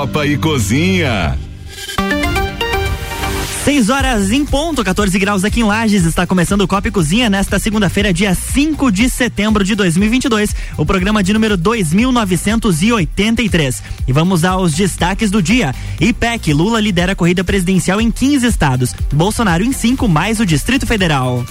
Copa e Cozinha. 6 horas em ponto, 14 graus aqui em Lages. Está começando o Copa e Cozinha nesta segunda-feira, dia 5 de setembro de 2022. O programa de número 2983. E vamos aos destaques do dia. IPEC, Lula lidera a corrida presidencial em 15 estados. Bolsonaro em 5, mais o Distrito Federal.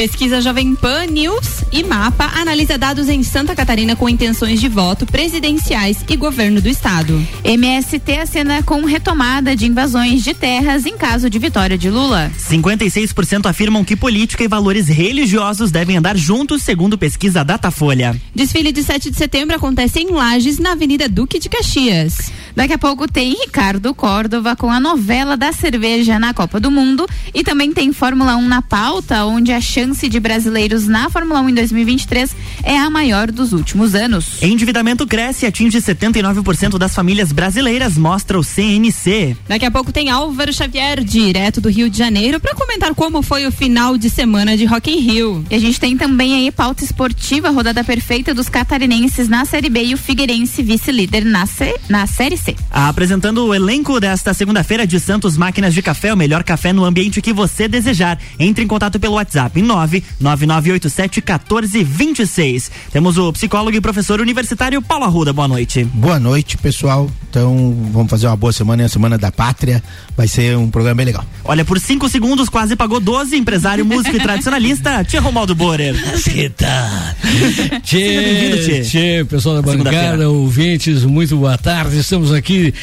Pesquisa Jovem Pan News e Mapa analisa dados em Santa Catarina com intenções de voto presidenciais e governo do estado. MST acena com retomada de invasões de terras em caso de vitória de Lula. 56% afirmam que política e valores religiosos devem andar juntos, segundo pesquisa Datafolha. Desfile de 7 de setembro acontece em Lages, na Avenida Duque de Caxias. Daqui a pouco tem Ricardo Córdova com a novela da cerveja na Copa do Mundo e também tem Fórmula 1 na pauta, onde a chance chance de brasileiros na Fórmula 1 em 2023 é a maior dos últimos anos. Endividamento cresce e atinge 79% das famílias brasileiras, mostra o CNC. Daqui a pouco tem Álvaro Xavier, direto do Rio de Janeiro, para comentar como foi o final de semana de Rock in Rio. E a gente tem também aí pauta esportiva, rodada perfeita dos catarinenses na Série B e o Figueirense vice-líder na, na Série C. Apresentando o elenco desta segunda-feira de Santos Máquinas de Café, o melhor café no ambiente que você desejar. Entre em contato pelo WhatsApp 9 9987 1426. Temos o psicólogo e professor universitário Paulo Arruda. Boa noite. Boa noite, pessoal. Então, vamos fazer uma boa semana, é a semana da pátria. Vai ser um programa bem legal. Olha, por cinco segundos quase pagou 12, empresário, músico e tradicionalista, Tia Romaldo Borer. Que tá. Tchê, tchê, pessoal da bancada, ouvintes, muito boa tarde. Estamos aqui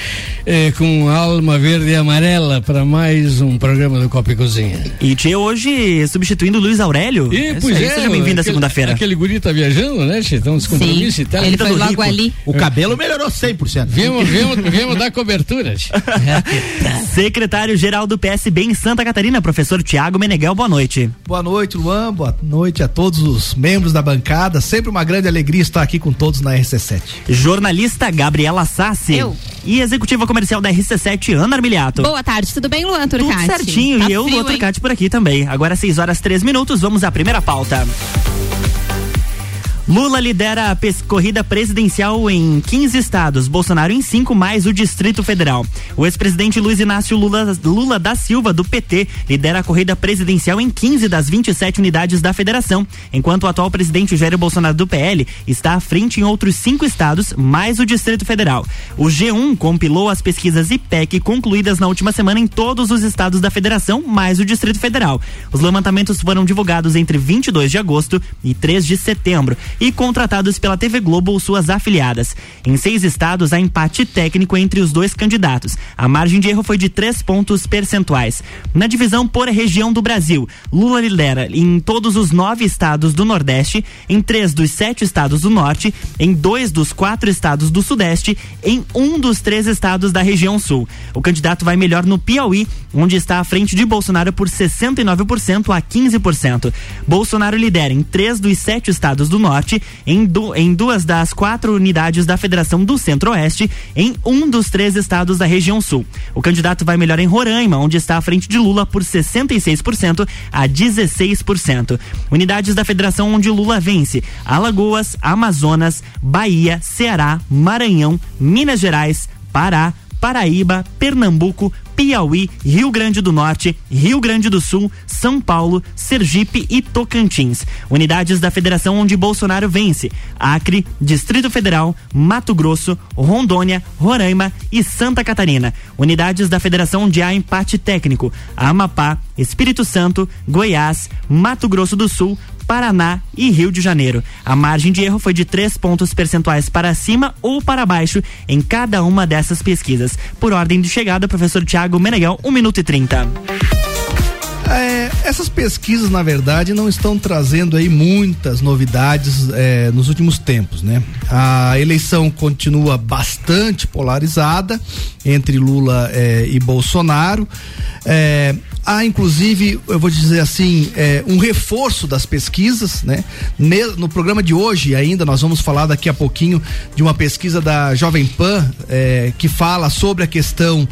eh, com alma verde e amarela para mais um programa do Copa e Cozinha. E Tchê hoje substituindo o Luiz Aurélio. E, pois é, seja bem-vindo à segunda-feira. Aquele guri tá viajando, né, Tchê? Então, descompromisso e tal. Ele foi logo rico. ali. O cabelo melhorou 100%. Viemos, viemos, viemos dar cobertura. Secretário-geral do PSB em Santa Catarina, professor Tiago Meneghel, boa noite. Boa noite, Luan. Boa noite a todos os membros da bancada. Sempre uma grande alegria estar aqui com todos na RC7. Jornalista Gabriela Sassi. Eu. E executiva comercial da RC7, Ana Armiliato. Boa tarde, tudo bem, Luan Turcati? Tudo certinho. Tá e eu, Luan Turcati, por aqui também. Agora 6 horas 3 minutos, vamos à primeira pauta. Lula lidera a corrida presidencial em 15 estados, Bolsonaro em 5, mais o Distrito Federal. O ex-presidente Luiz Inácio Lula, Lula, da Silva, do PT, lidera a corrida presidencial em 15 das 27 unidades da federação, enquanto o atual presidente Jair Bolsonaro, do PL, está à frente em outros cinco estados, mais o Distrito Federal. O G1 compilou as pesquisas IPEC concluídas na última semana em todos os estados da federação, mais o Distrito Federal. Os levantamentos foram divulgados entre 22 de agosto e 3 de setembro e contratados pela TV Globo ou suas afiliadas. Em seis estados, há empate técnico entre os dois candidatos. A margem de erro foi de três pontos percentuais. Na divisão por região do Brasil, Lula lidera em todos os nove estados do Nordeste, em três dos sete estados do Norte, em dois dos quatro estados do Sudeste, em um dos três estados da região Sul. O candidato vai melhor no Piauí, onde está à frente de Bolsonaro por 69% a 15%. Bolsonaro lidera em três dos sete estados do Norte, em, du em duas das quatro unidades da Federação do Centro-Oeste, em um dos três estados da região Sul. O candidato vai melhor em Roraima, onde está à frente de Lula por 66% a 16%. Unidades da Federação onde Lula vence: Alagoas, Amazonas, Bahia, Ceará, Maranhão, Minas Gerais, Pará, Paraíba, Pernambuco, Piauí, Rio Grande do Norte, Rio Grande do Sul, São Paulo, Sergipe e Tocantins. Unidades da federação onde Bolsonaro vence: Acre, Distrito Federal, Mato Grosso, Rondônia, Roraima e Santa Catarina. Unidades da federação onde há empate técnico: Amapá, Espírito Santo, Goiás, Mato Grosso do Sul, Paraná e Rio de Janeiro. A margem de erro foi de três pontos percentuais para cima ou para baixo em cada uma dessas pesquisas. Por ordem de chegada, professor Tiago Meneghel, 1 um minuto e 30. É, essas pesquisas, na verdade, não estão trazendo aí muitas novidades é, nos últimos tempos, né? A eleição continua bastante polarizada entre Lula é, e Bolsonaro. É, há inclusive, eu vou dizer assim, é, um reforço das pesquisas, né? No programa de hoje ainda nós vamos falar daqui a pouquinho de uma pesquisa da Jovem Pan é, que fala sobre a questão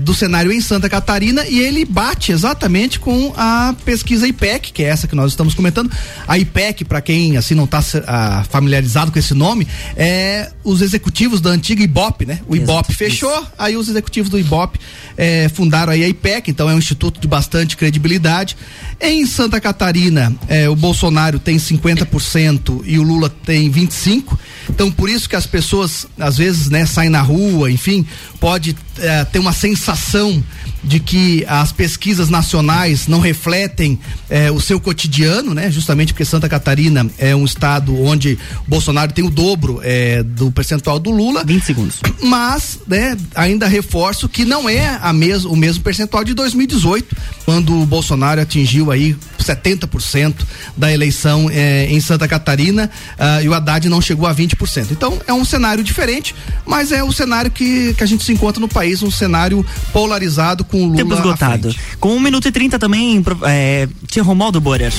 do cenário em Santa Catarina e ele bate exatamente com a pesquisa IPEC, que é essa que nós estamos comentando. A IPEC, para quem assim não está ah, familiarizado com esse nome, é os executivos da antiga IBOP, né? O IBOP fechou, isso. aí os executivos do IBOP é, fundaram aí a IPEC, então é um instituto de bastante credibilidade. Em Santa Catarina, é, o Bolsonaro tem 50% e o Lula tem 25%. Então, por isso que as pessoas, às vezes, né, saem na rua, enfim, pode é, ter uma sensação de que as pesquisas nacionais não refletem é, o seu cotidiano, né? Justamente porque Santa Catarina é um estado onde Bolsonaro tem o dobro é, do percentual do Lula. 20 segundos. Mas, né, ainda reforço que não é a mes o mesmo percentual de 2018, quando o Bolsonaro atingiu aí 70% da eleição é, em Santa Catarina uh, e o Haddad não chegou a 20%. Então é um cenário diferente, mas é o cenário que, que a gente se encontra no país, um cenário polarizado com o Lula. Tempo esgotado. Com 1 minuto e 30 também, é, Tia Romaldo Borer.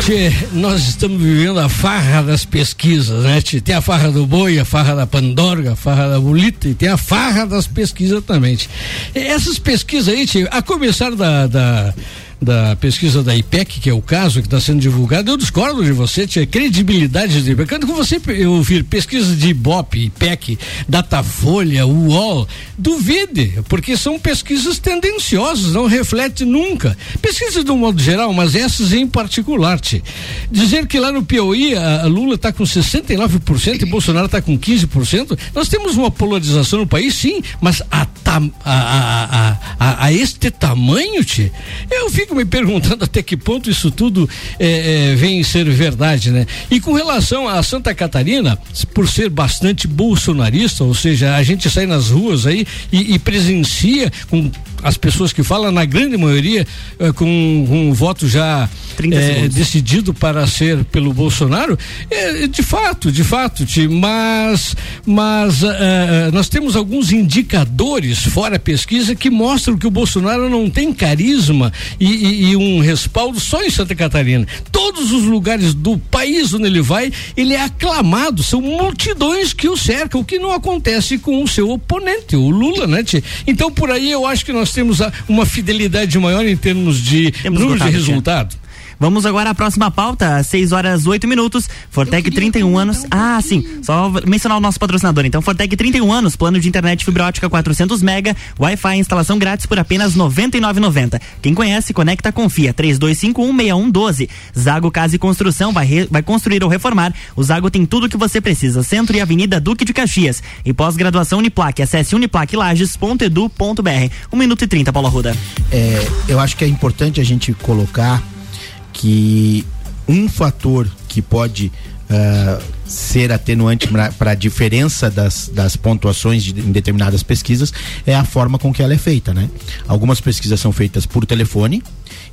Tchê, nós estamos vivendo a farra das pesquisas, né? Tchê? Tem a farra do boi, a farra da pandorga, a farra da bolita e tem a farra das pesquisas também. Tchê. Essas pesquisas aí, tchê, a começar da, da da pesquisa da IPEC, que é o caso que está sendo divulgado, eu discordo de você, tinha credibilidade de quando você ouvir pesquisa de Ibope, IPEC, Datafolha, UOL, duvide, porque são pesquisas tendenciosas, não reflete nunca. Pesquisas de um modo geral, mas essas em particular. Tchê. Dizer que lá no Piauí a, a Lula está com 69% e Bolsonaro está com 15%, nós temos uma polarização no país, sim, mas a, a, a, a, a este tamanho, tchê, eu fico fico me perguntando até que ponto isso tudo é, é, vem ser verdade, né? E com relação a Santa Catarina, por ser bastante bolsonarista, ou seja, a gente sai nas ruas aí e, e presencia com as pessoas que falam, na grande maioria, eh, com, um voto já eh, decidido para ser pelo Bolsonaro, é, de fato, de fato, mas, mas eh, nós temos alguns indicadores fora pesquisa que mostram que o Bolsonaro não tem carisma e, e, e um respaldo só em Santa Catarina. Todos os lugares do país onde ele vai, ele é aclamado, são multidões que o cercam, o que não acontece com o seu oponente, o Lula, né? Então por aí eu acho que nós temos uma fidelidade maior em termos de temos número de resultado. Vamos agora à próxima pauta, 6 horas 8 minutos. Fortec 31 anos. Ah, sim. Só mencionar o nosso patrocinador. Então, Fortec 31 anos, plano de internet fibra ótica 400 mega, Wi-Fi instalação grátis por apenas 99,90. Quem conhece, conecta, confia. 32516112. Zago Casa e Construção vai, re, vai construir ou reformar. O Zago tem tudo o que você precisa. Centro e Avenida Duque de Caxias. E pós-graduação Uniplaque. Acesse uniplaquelages.edu.br. 1 minuto e 30, Paulo Arruda. É, eu acho que é importante a gente colocar que um fator que pode uh, ser atenuante para a diferença das, das pontuações de, em determinadas pesquisas é a forma com que ela é feita, né? Algumas pesquisas são feitas por telefone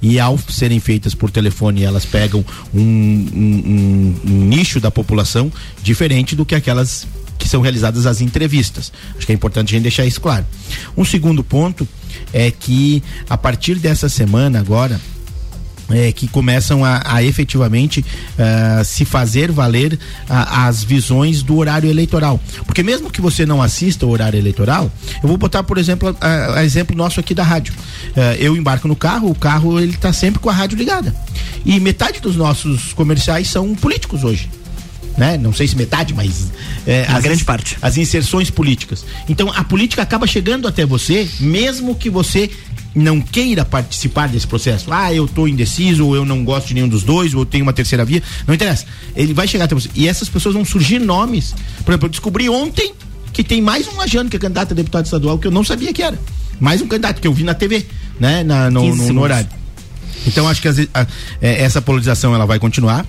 e ao serem feitas por telefone elas pegam um, um, um, um nicho da população diferente do que aquelas que são realizadas as entrevistas. Acho que é importante a gente deixar isso claro. Um segundo ponto é que a partir dessa semana agora é, que começam a, a efetivamente uh, se fazer valer uh, as visões do horário eleitoral. Porque mesmo que você não assista o horário eleitoral, eu vou botar, por exemplo, a, a exemplo nosso aqui da rádio. Uh, eu embarco no carro, o carro ele está sempre com a rádio ligada. E metade dos nossos comerciais são políticos hoje. Né? Não sei se metade, mas é, a grande parte. As inserções políticas. Então a política acaba chegando até você, mesmo que você não queira participar desse processo, ah, eu estou indeciso, ou eu não gosto de nenhum dos dois, ou eu tenho uma terceira via, não interessa. Ele vai chegar até você. E essas pessoas vão surgir nomes. Por exemplo, eu descobri ontem que tem mais um Lajano que é candidato a deputado estadual que eu não sabia que era. Mais um candidato que eu vi na TV, né? Na, no, no, no horário. Então acho que as, a, é, essa polarização ela vai continuar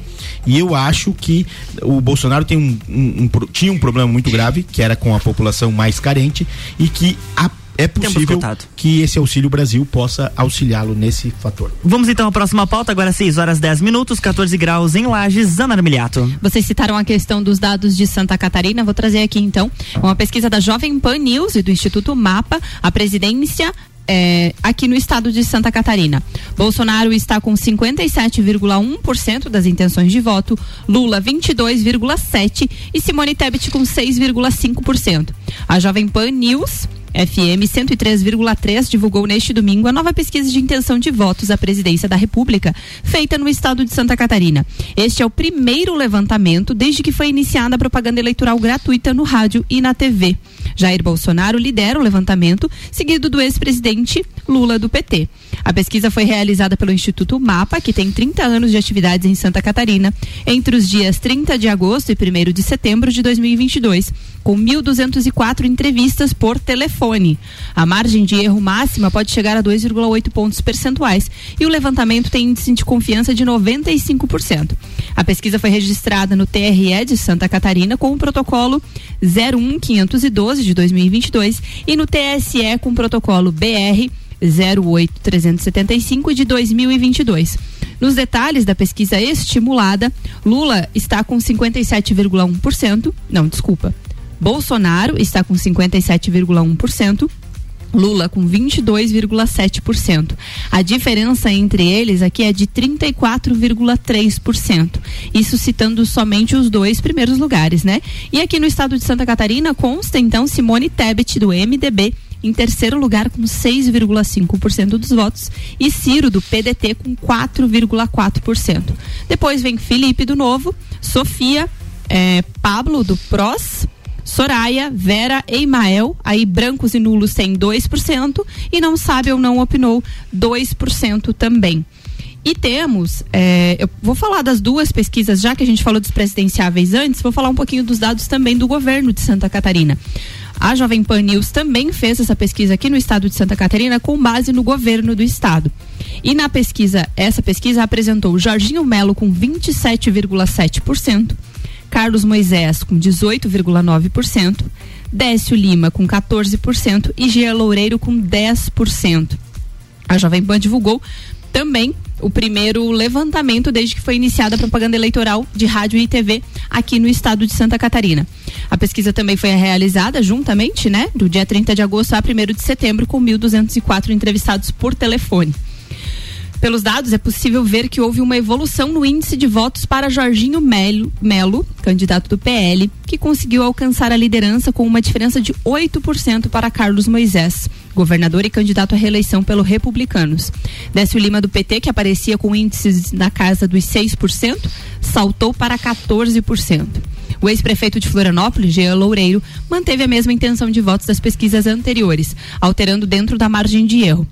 e eu acho que o Bolsonaro tem um, um, um, tinha um problema muito grave que era com a população mais carente e que a é possível que esse Auxílio Brasil possa auxiliá-lo nesse fator. Vamos então à próxima pauta, agora 6 horas 10 minutos, 14 graus em Lages, Ana Armiliato. Vocês citaram a questão dos dados de Santa Catarina, vou trazer aqui então uma pesquisa da Jovem Pan News e do Instituto Mapa, a presidência é, aqui no estado de Santa Catarina. Bolsonaro está com 57,1% das intenções de voto, Lula 22,7% e Simone Tebet com 6,5%. A Jovem Pan News FM 103,3 divulgou neste domingo a nova pesquisa de intenção de votos à presidência da República, feita no estado de Santa Catarina. Este é o primeiro levantamento desde que foi iniciada a propaganda eleitoral gratuita no rádio e na TV. Jair Bolsonaro lidera o levantamento, seguido do ex-presidente Lula do PT. A pesquisa foi realizada pelo Instituto MAPA, que tem 30 anos de atividades em Santa Catarina, entre os dias 30 de agosto e 1 de setembro de 2022, com 1.204 entrevistas por telefone. A margem de erro máxima pode chegar a 2,8 pontos percentuais e o levantamento tem índice de confiança de 95%. A pesquisa foi registrada no TRE de Santa Catarina com o protocolo 01512 de 2022 e no TSE com protocolo BR 08375 de 2022. Nos detalhes da pesquisa estimulada, Lula está com 57,1%, não, desculpa. Bolsonaro está com 57,1%. Lula com 22,7%. A diferença entre eles aqui é de 34,3%. Isso citando somente os dois primeiros lugares, né? E aqui no estado de Santa Catarina consta então Simone Tebet do MDB em terceiro lugar com 6,5% dos votos e Ciro do PDT com 4,4%. Depois vem Felipe do Novo, Sofia, é, Pablo do PROS, Soraya, Vera e Imael, aí brancos e nulos têm 2% e não sabe ou não opinou 2% também. E temos, é, eu vou falar das duas pesquisas, já que a gente falou dos presidenciáveis antes, vou falar um pouquinho dos dados também do governo de Santa Catarina. A Jovem Pan News também fez essa pesquisa aqui no estado de Santa Catarina com base no governo do estado. E na pesquisa, essa pesquisa apresentou Jorginho Melo com 27,7%, Carlos Moisés com 18,9%, Décio Lima com 14% e Gia Loureiro com 10%. A Jovem Pan divulgou também o primeiro levantamento desde que foi iniciada a propaganda eleitoral de rádio e TV aqui no estado de Santa Catarina. A pesquisa também foi realizada juntamente, né, do dia 30 de agosto a 1 de setembro, com 1.204 entrevistados por telefone. Pelos dados, é possível ver que houve uma evolução no índice de votos para Jorginho Melo, Melo, candidato do PL, que conseguiu alcançar a liderança com uma diferença de 8% para Carlos Moisés, governador e candidato à reeleição pelo Republicanos. Décio Lima, do PT, que aparecia com índices na casa dos 6%, saltou para 14%. O ex-prefeito de Florianópolis, Jean Loureiro, manteve a mesma intenção de votos das pesquisas anteriores, alterando dentro da margem de erro.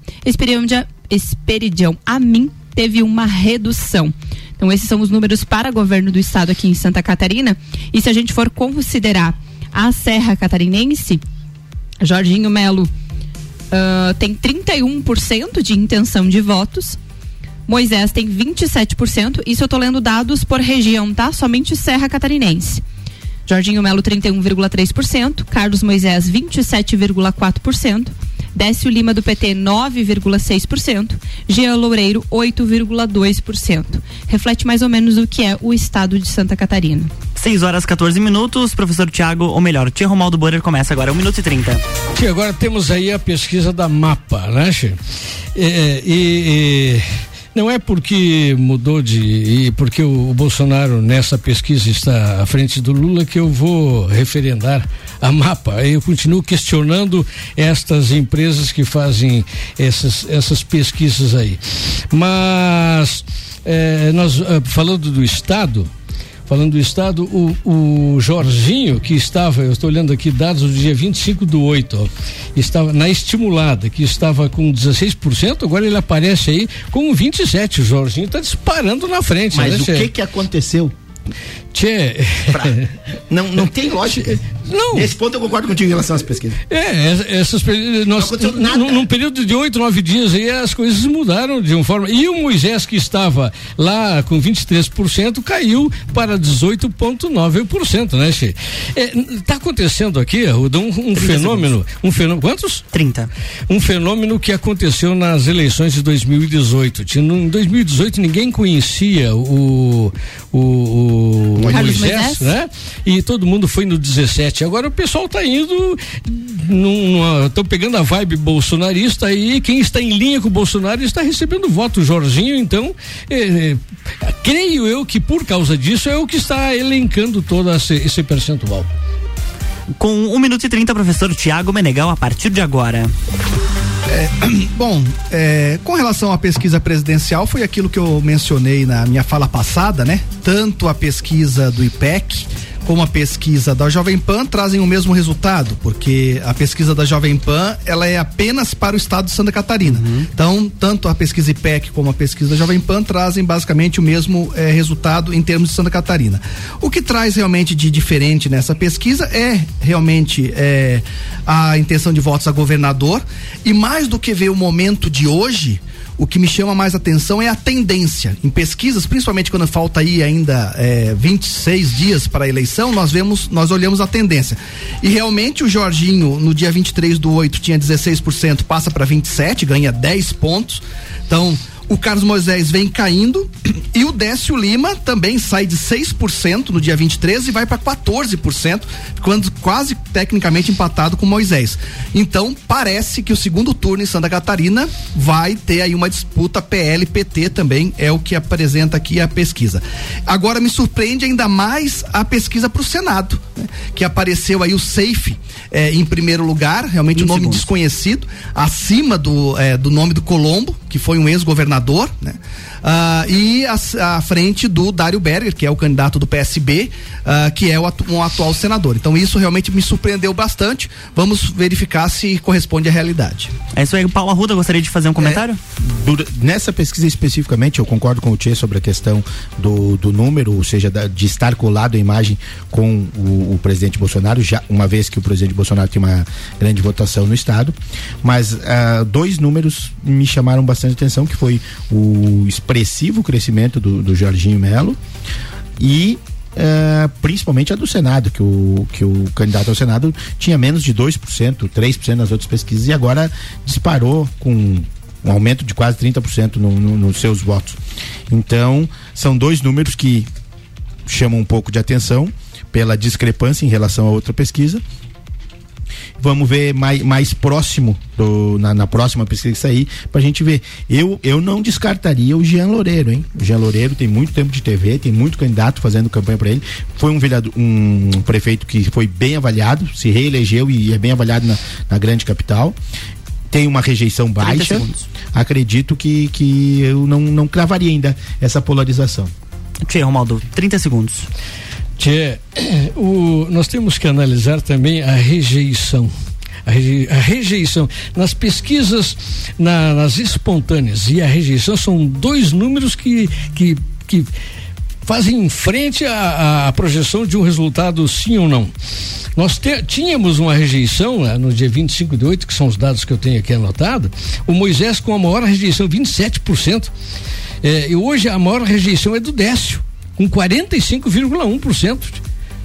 Esperidião Amin teve uma redução. Então, esses são os números para governo do estado aqui em Santa Catarina. E se a gente for considerar a Serra Catarinense, Jorginho Melo uh, tem 31% de intenção de votos. Moisés tem 27%. Isso eu estou lendo dados por região, tá? Somente Serra Catarinense. Jorginho Melo 31,3%, Carlos Moisés 27,4%, Décio Lima do PT 9,6%, Jean Loureiro 8,2%. Reflete mais ou menos o que é o estado de Santa Catarina. 6 horas 14 minutos, professor Tiago, ou melhor, Tia Romaldo Borer começa agora, 1 minuto e 30. Tia, agora temos aí a pesquisa da MAPA, né, Che? e, e não é porque mudou de. e porque o, o, Bolsonaro nessa pesquisa está à frente do Lula que eu vou referendar a mapa. Eu continuo questionando estas empresas que fazem essas, essas pesquisas aí. Mas é, nós eh, falando do Estado, falando do Estado, o, o Jorginho, que estava, eu estou olhando aqui dados do dia 25 do 8, ó, estava na estimulada, que estava com 16%, agora ele aparece aí com 27%. O Jorginho está disparando na frente. Mas né, o que, que aconteceu? Tchê. Pra... Não, não tem lógica. Não. Nesse ponto eu concordo contigo em relação às pesquisas. É, essas nós, não num período de oito, nove dias aí as coisas mudaram de uma forma. E o Moisés que estava lá com 23% caiu para 18,9%, né, Che? É, tá acontecendo aqui, Rudão, um, um fenômeno. Um fenômeno. Quantos? 30. Um fenômeno que aconteceu nas eleições de 2018. Em 2018 ninguém conhecia o, o, o Moisés, Moisés, né? E todo mundo foi no 17 Agora o pessoal está indo, estão pegando a vibe bolsonarista aí. Quem está em linha com o Bolsonaro está recebendo voto. Jorginho, então, é, é, creio eu que por causa disso é o que está elencando todo esse, esse percentual. Com 1 um minuto e 30, professor Tiago Menegal, a partir de agora. É, bom, é, com relação à pesquisa presidencial, foi aquilo que eu mencionei na minha fala passada, né? Tanto a pesquisa do IPEC como a pesquisa da Jovem Pan trazem o mesmo resultado, porque a pesquisa da Jovem Pan ela é apenas para o estado de Santa Catarina. Uhum. Então, tanto a pesquisa IPEC como a pesquisa da Jovem Pan trazem basicamente o mesmo eh, resultado em termos de Santa Catarina. O que traz realmente de diferente nessa pesquisa é realmente eh, a intenção de votos a governador e mais do que ver o momento de hoje, o que me chama mais atenção é a tendência. Em pesquisas, principalmente quando falta aí ainda é, 26 dias para a eleição, nós vemos, nós olhamos a tendência. E realmente o Jorginho, no dia 23 do 8, tinha 16%, passa para 27, ganha 10 pontos. Então, o Carlos Moisés vem caindo e o Décio Lima também sai de 6% no dia 23 e vai para 14%, quando quase tecnicamente empatado com Moisés. Então, parece que o segundo turno em Santa Catarina vai ter aí uma disputa PL-PT também, é o que apresenta aqui a pesquisa. Agora me surpreende ainda mais a pesquisa para o Senado, né? que apareceu aí o Safe eh, em primeiro lugar, realmente um nome segundos. desconhecido, acima do, eh, do nome do Colombo, que foi um ex-governador, né? Uh, e à frente do Dário Berger, que é o candidato do PSB, uh, ah, que é o atu um atual senador. Então isso realmente me surpreendeu bastante. Vamos verificar se corresponde à realidade. É isso aí, Paulo Arruda, gostaria de fazer um comentário? É, nessa pesquisa especificamente, eu concordo com o Tchê sobre a questão do, do número, ou seja, da, de estar colado a imagem com o, o, presidente Bolsonaro, já uma vez que o presidente Bolsonaro tem uma grande votação no estado. Mas uh, dois números me chamaram bastante atenção, que foi o expressivo crescimento do, do Jorginho Melo e Uh, principalmente a do Senado, que o, que o candidato ao Senado tinha menos de 2%, 3% nas outras pesquisas e agora disparou com um aumento de quase 30% no, no, nos seus votos. Então, são dois números que chamam um pouco de atenção pela discrepância em relação a outra pesquisa Vamos ver mais, mais próximo do, na, na próxima pesquisa que sair pra gente ver. Eu, eu não descartaria o Jean Loureiro, hein? O Jean Loureiro tem muito tempo de TV, tem muito candidato fazendo campanha para ele. Foi um vereador, um prefeito que foi bem avaliado, se reelegeu e é bem avaliado na, na grande capital tem uma rejeição baixa. Acredito que, que eu não, não cravaria ainda essa polarização. Tchê, Romaldo, 30 segundos. Tchê, o, nós temos que analisar também a rejeição. A, reje, a rejeição. Nas pesquisas, na, nas espontâneas e a rejeição são dois números que, que, que fazem frente à, à, projeção de um resultado sim ou não. Nós te, tínhamos uma rejeição né, no dia 25 de 8, que são os dados que eu tenho aqui anotado, o Moisés com a maior rejeição, 27%. É, e hoje a maior rejeição é do Décio com 45,1%.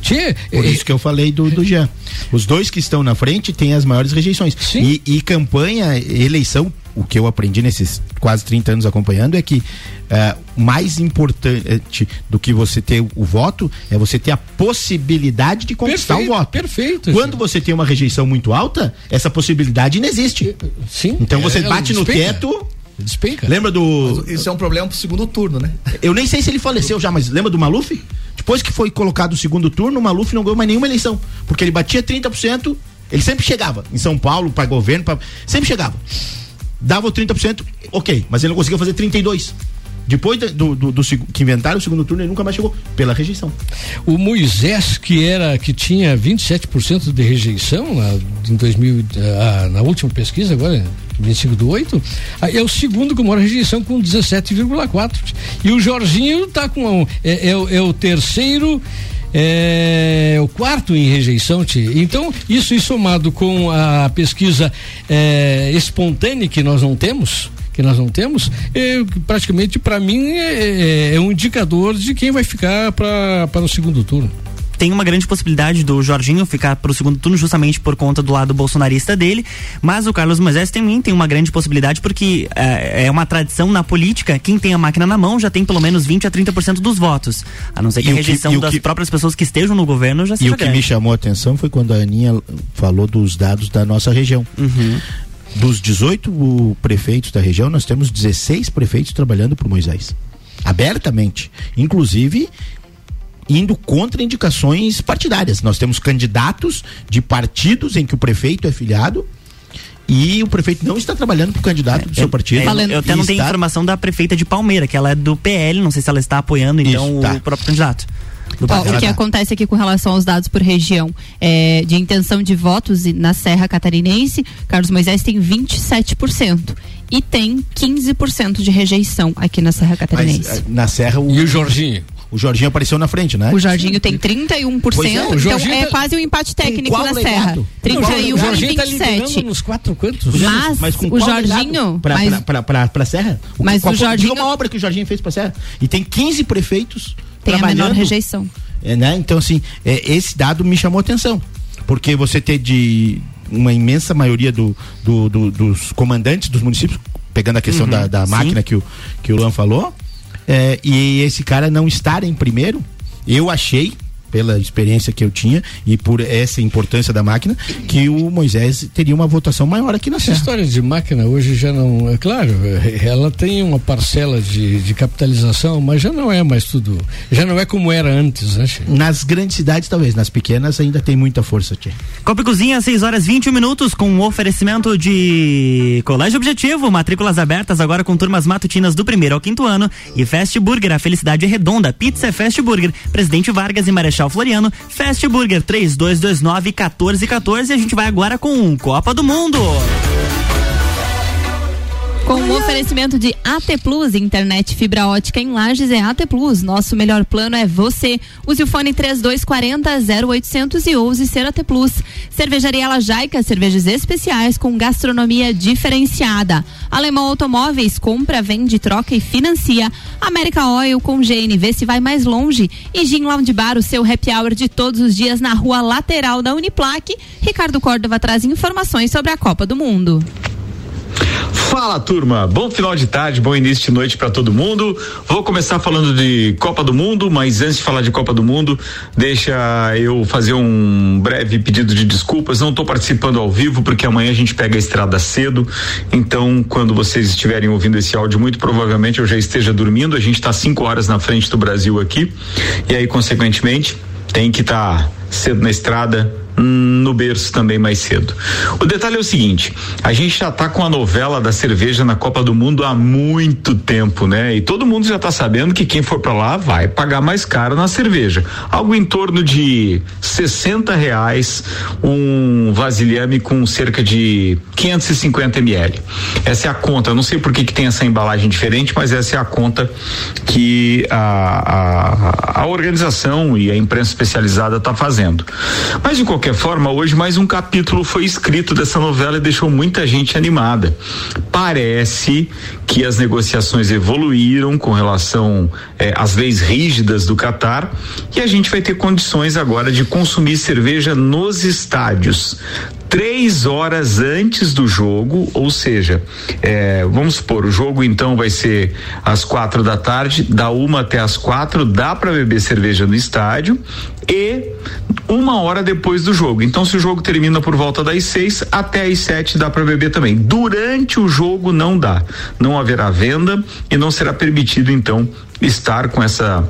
Tchê, Por isso que eu falei do, do Jean. Os dois que estão na frente têm as maiores rejeições. Sim. E, e campanha, eleição, o que eu aprendi nesses quase 30 anos acompanhando é que uh, mais importante do que você ter o voto é você ter a possibilidade de conquistar perfeito, o voto. Perfeito. Quando você tem uma rejeição muito alta, essa possibilidade inexiste. Sim. Então você é, bate no teto Despenca. Lembra do. Mas isso é um problema pro segundo turno, né? Eu nem sei se ele faleceu já, mas lembra do Maluf? Depois que foi colocado o segundo turno, o Maluf não ganhou mais nenhuma eleição. Porque ele batia 30%, ele sempre chegava. Em São Paulo, para governo, pra... sempre chegava. Dava o 30%, ok, mas ele não conseguia fazer 32%. Depois do, do, do, que inventaram o segundo turno, ele nunca mais chegou, pela rejeição. O Moisés, que era que tinha 27% de rejeição lá, em 2000, ah, na última pesquisa, agora, 25 do 8, é o segundo com maior rejeição, com 17,4%. E o Jorginho está com. É, é, é o terceiro é o quarto em rejeição, Tia. Então, isso, isso somado com a pesquisa é, espontânea que nós não temos, que nós não temos, é, praticamente para mim é, é, é, um indicador de quem vai ficar para o segundo turno tem uma grande possibilidade do Jorginho ficar para o segundo turno justamente por conta do lado bolsonarista dele, mas o Carlos Moisés também tem uma grande possibilidade porque é, é uma tradição na política, quem tem a máquina na mão já tem pelo menos 20 a 30% dos votos, a não ser que e a rejeição que, das que, próprias pessoas que estejam no governo já seja E o que grande. me chamou a atenção foi quando a Aninha falou dos dados da nossa região. Uhum. Dos 18 prefeitos da região, nós temos 16 prefeitos trabalhando por Moisés. Abertamente. Inclusive, indo contra indicações partidárias. Nós temos candidatos de partidos em que o prefeito é filiado e o prefeito não está trabalhando para o candidato é, do seu partido. É, eu, eu até não tenho está... informação da prefeita de Palmeira, que ela é do PL, não sei se ela está apoiando então Isso, tá. o próprio candidato. Ó, o que acontece aqui com relação aos dados por região é, de intenção de votos na Serra Catarinense, Carlos Moisés tem 27% e tem 15% de rejeição aqui na Serra Catarinense. Mas, na Serra o... E o Jorginho? O Jorginho apareceu na frente, né? O Jorginho tem 31%, é, então é tá... quase um empate técnico na Serra. 31 o Jorginho e 27. Tá nos quatro cantos. Mas, mas com o Jorginho para mas... pra, pra, pra, Serra? O, mas qual, o Jorginho uma obra que o Jorginho fez para Serra. E tem 15 prefeitos tem trabalhando. a menor rejeição. É, né? Então assim, é, esse dado me chamou atenção, porque você ter de uma imensa maioria do, do, do dos comandantes dos municípios pegando a questão uhum, da, da máquina que o, que o Luan falou, é, e esse cara não estar em primeiro, eu achei pela experiência que eu tinha e por essa importância da máquina, que o Moisés teria uma votação maior aqui na Essa Serra. história de máquina hoje já não. É claro, ela tem uma parcela de, de capitalização, mas já não é mais tudo. Já não é como era antes, né? Nas grandes cidades, talvez, nas pequenas ainda tem muita força, Tia. Copa e Cozinha, 6 horas 21 minutos, com um oferecimento de Colégio Objetivo, matrículas abertas agora com turmas matutinas do primeiro ao quinto ano e Fast Burger, a felicidade é redonda. Pizza é Fast Burger, Presidente Vargas e Marechal Marechal Floriano, Fast Burger 3229 1414 e a gente vai agora com Copa do Mundo. Com o um oferecimento de AT Plus, internet fibra ótica em Lages é AT Plus. Nosso melhor plano é você. Use o fone 3240 0800 e ouse ser AT Plus. Cervejaria Lajaica, cervejas especiais com gastronomia diferenciada. Alemão Automóveis, compra, vende, troca e financia. América Oil com GNV se vai mais longe. E Gin Lounge Bar, o seu happy hour de todos os dias na rua lateral da Uniplaque. Ricardo Córdova traz informações sobre a Copa do Mundo. Fala turma, bom final de tarde, bom início de noite para todo mundo. Vou começar falando de Copa do Mundo, mas antes de falar de Copa do Mundo, deixa eu fazer um breve pedido de desculpas. Não estou participando ao vivo porque amanhã a gente pega a estrada cedo. Então, quando vocês estiverem ouvindo esse áudio, muito provavelmente eu já esteja dormindo. A gente está cinco horas na frente do Brasil aqui e aí, consequentemente, tem que estar tá cedo na estrada no berço também mais cedo. O detalhe é o seguinte: a gente já está com a novela da cerveja na Copa do Mundo há muito tempo, né? E todo mundo já está sabendo que quem for para lá vai pagar mais caro na cerveja. Algo em torno de 60 reais um vasilhame com cerca de 550 ml. Essa é a conta. Eu não sei por que, que tem essa embalagem diferente, mas essa é a conta que a, a, a organização e a imprensa especializada está fazendo. Mas de qualquer qualquer forma, hoje mais um capítulo foi escrito dessa novela e deixou muita gente animada. Parece que as negociações evoluíram com relação eh, às leis rígidas do Catar e a gente vai ter condições agora de consumir cerveja nos estádios três horas antes do jogo, ou seja, é, vamos supor, o jogo então vai ser às quatro da tarde, da uma até às quatro, dá para beber cerveja no estádio e uma hora depois do jogo. Então, se o jogo termina por volta das seis, até às sete dá para beber também. Durante o jogo não dá, não haverá venda e não será permitido então estar com essa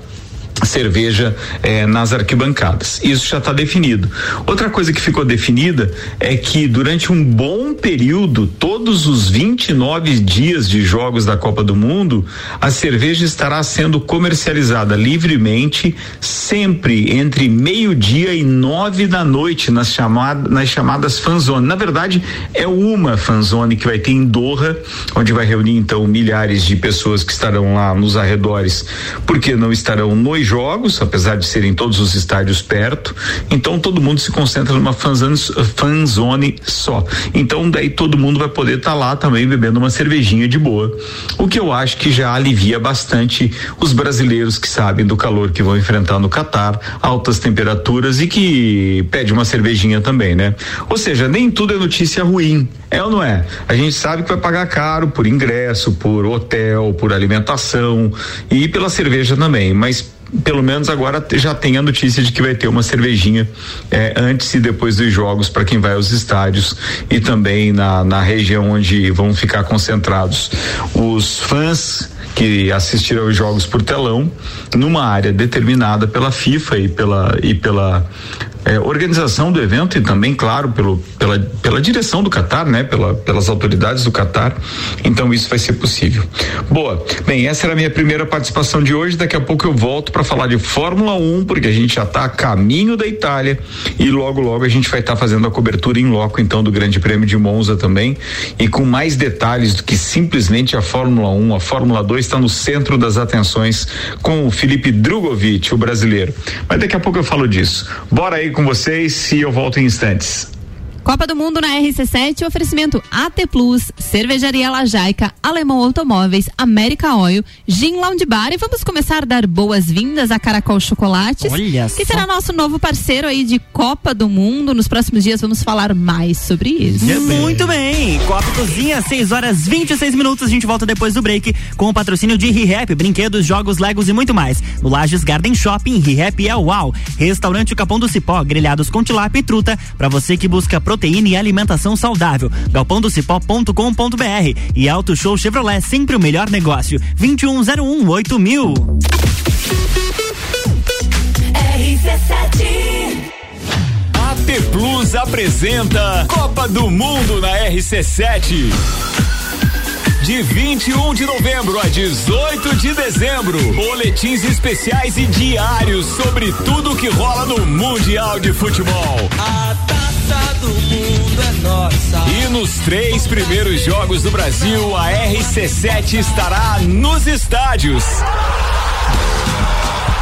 cerveja eh, nas arquibancadas. Isso já está definido. Outra coisa que ficou definida é que durante um bom período, todos os 29 dias de jogos da Copa do Mundo, a cerveja estará sendo comercializada livremente, sempre entre meio-dia e nove da noite nas, chamada, nas chamadas fanzone. Na verdade, é uma fanzone que vai ter em Doha, onde vai reunir então milhares de pessoas que estarão lá nos arredores, porque não estarão nos jogos, apesar de serem todos os estádios perto. Então todo mundo se concentra numa fanzone só. Então daí todo mundo vai poder estar tá lá também bebendo uma cervejinha de boa. O que eu acho que já alivia bastante os brasileiros que sabem do calor que vão enfrentar no Catar, altas temperaturas e que pede uma cervejinha também, né? Ou seja, nem tudo é notícia ruim. É ou não é? A gente sabe que vai pagar caro por ingresso, por hotel, por alimentação e pela cerveja também, mas pelo menos agora já tem a notícia de que vai ter uma cervejinha é, antes e depois dos jogos para quem vai aos estádios e também na, na região onde vão ficar concentrados os fãs que assistirão os jogos por telão numa área determinada pela FIFA e pela e pela é, organização do evento e também, claro, pelo, pela, pela direção do Catar, né? Pela, pelas autoridades do Catar. Então isso vai ser possível. Boa. Bem, essa era a minha primeira participação de hoje. Daqui a pouco eu volto para falar de Fórmula 1, porque a gente já está a caminho da Itália e logo, logo a gente vai estar tá fazendo a cobertura em loco, então, do Grande Prêmio de Monza também. E com mais detalhes do que simplesmente a Fórmula 1. A Fórmula 2 está no centro das atenções com o Felipe Drogovic, o brasileiro. Mas daqui a pouco eu falo disso. Bora aí com vocês e eu volto em instantes. Copa do Mundo na RC7, oferecimento AT Plus, Cervejaria Lajaica, Alemão Automóveis, América Oil, Gin Lounge Bar e vamos começar a dar boas-vindas a Caracol Chocolates, Olha que será nosso novo parceiro aí de Copa do Mundo. Nos próximos dias vamos falar mais sobre isso. Muito bem, Copa Cozinha, 6 horas 26 minutos, a gente volta depois do break com o patrocínio de ReHap, brinquedos, jogos, legos e muito mais. No Lages Garden Shopping, ReHap é uau. Restaurante Capão do Cipó, grelhados com tilápia e truta, para você que busca proteína e alimentação saudável. galpãodocipó.com.br e Auto Show Chevrolet, sempre o melhor negócio. 2101 8000. AT Plus apresenta Copa do Mundo na RC7. De 21 de novembro a 18 de dezembro, boletins especiais e diários sobre tudo que rola no Mundial de Futebol. A taça do mundo é nossa. E nos três primeiros jogos do Brasil, a RC7 estará nos estádios.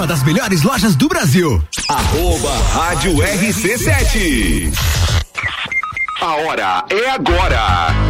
Uma das melhores lojas do Brasil. Arroba Rádio RC7. A hora é agora.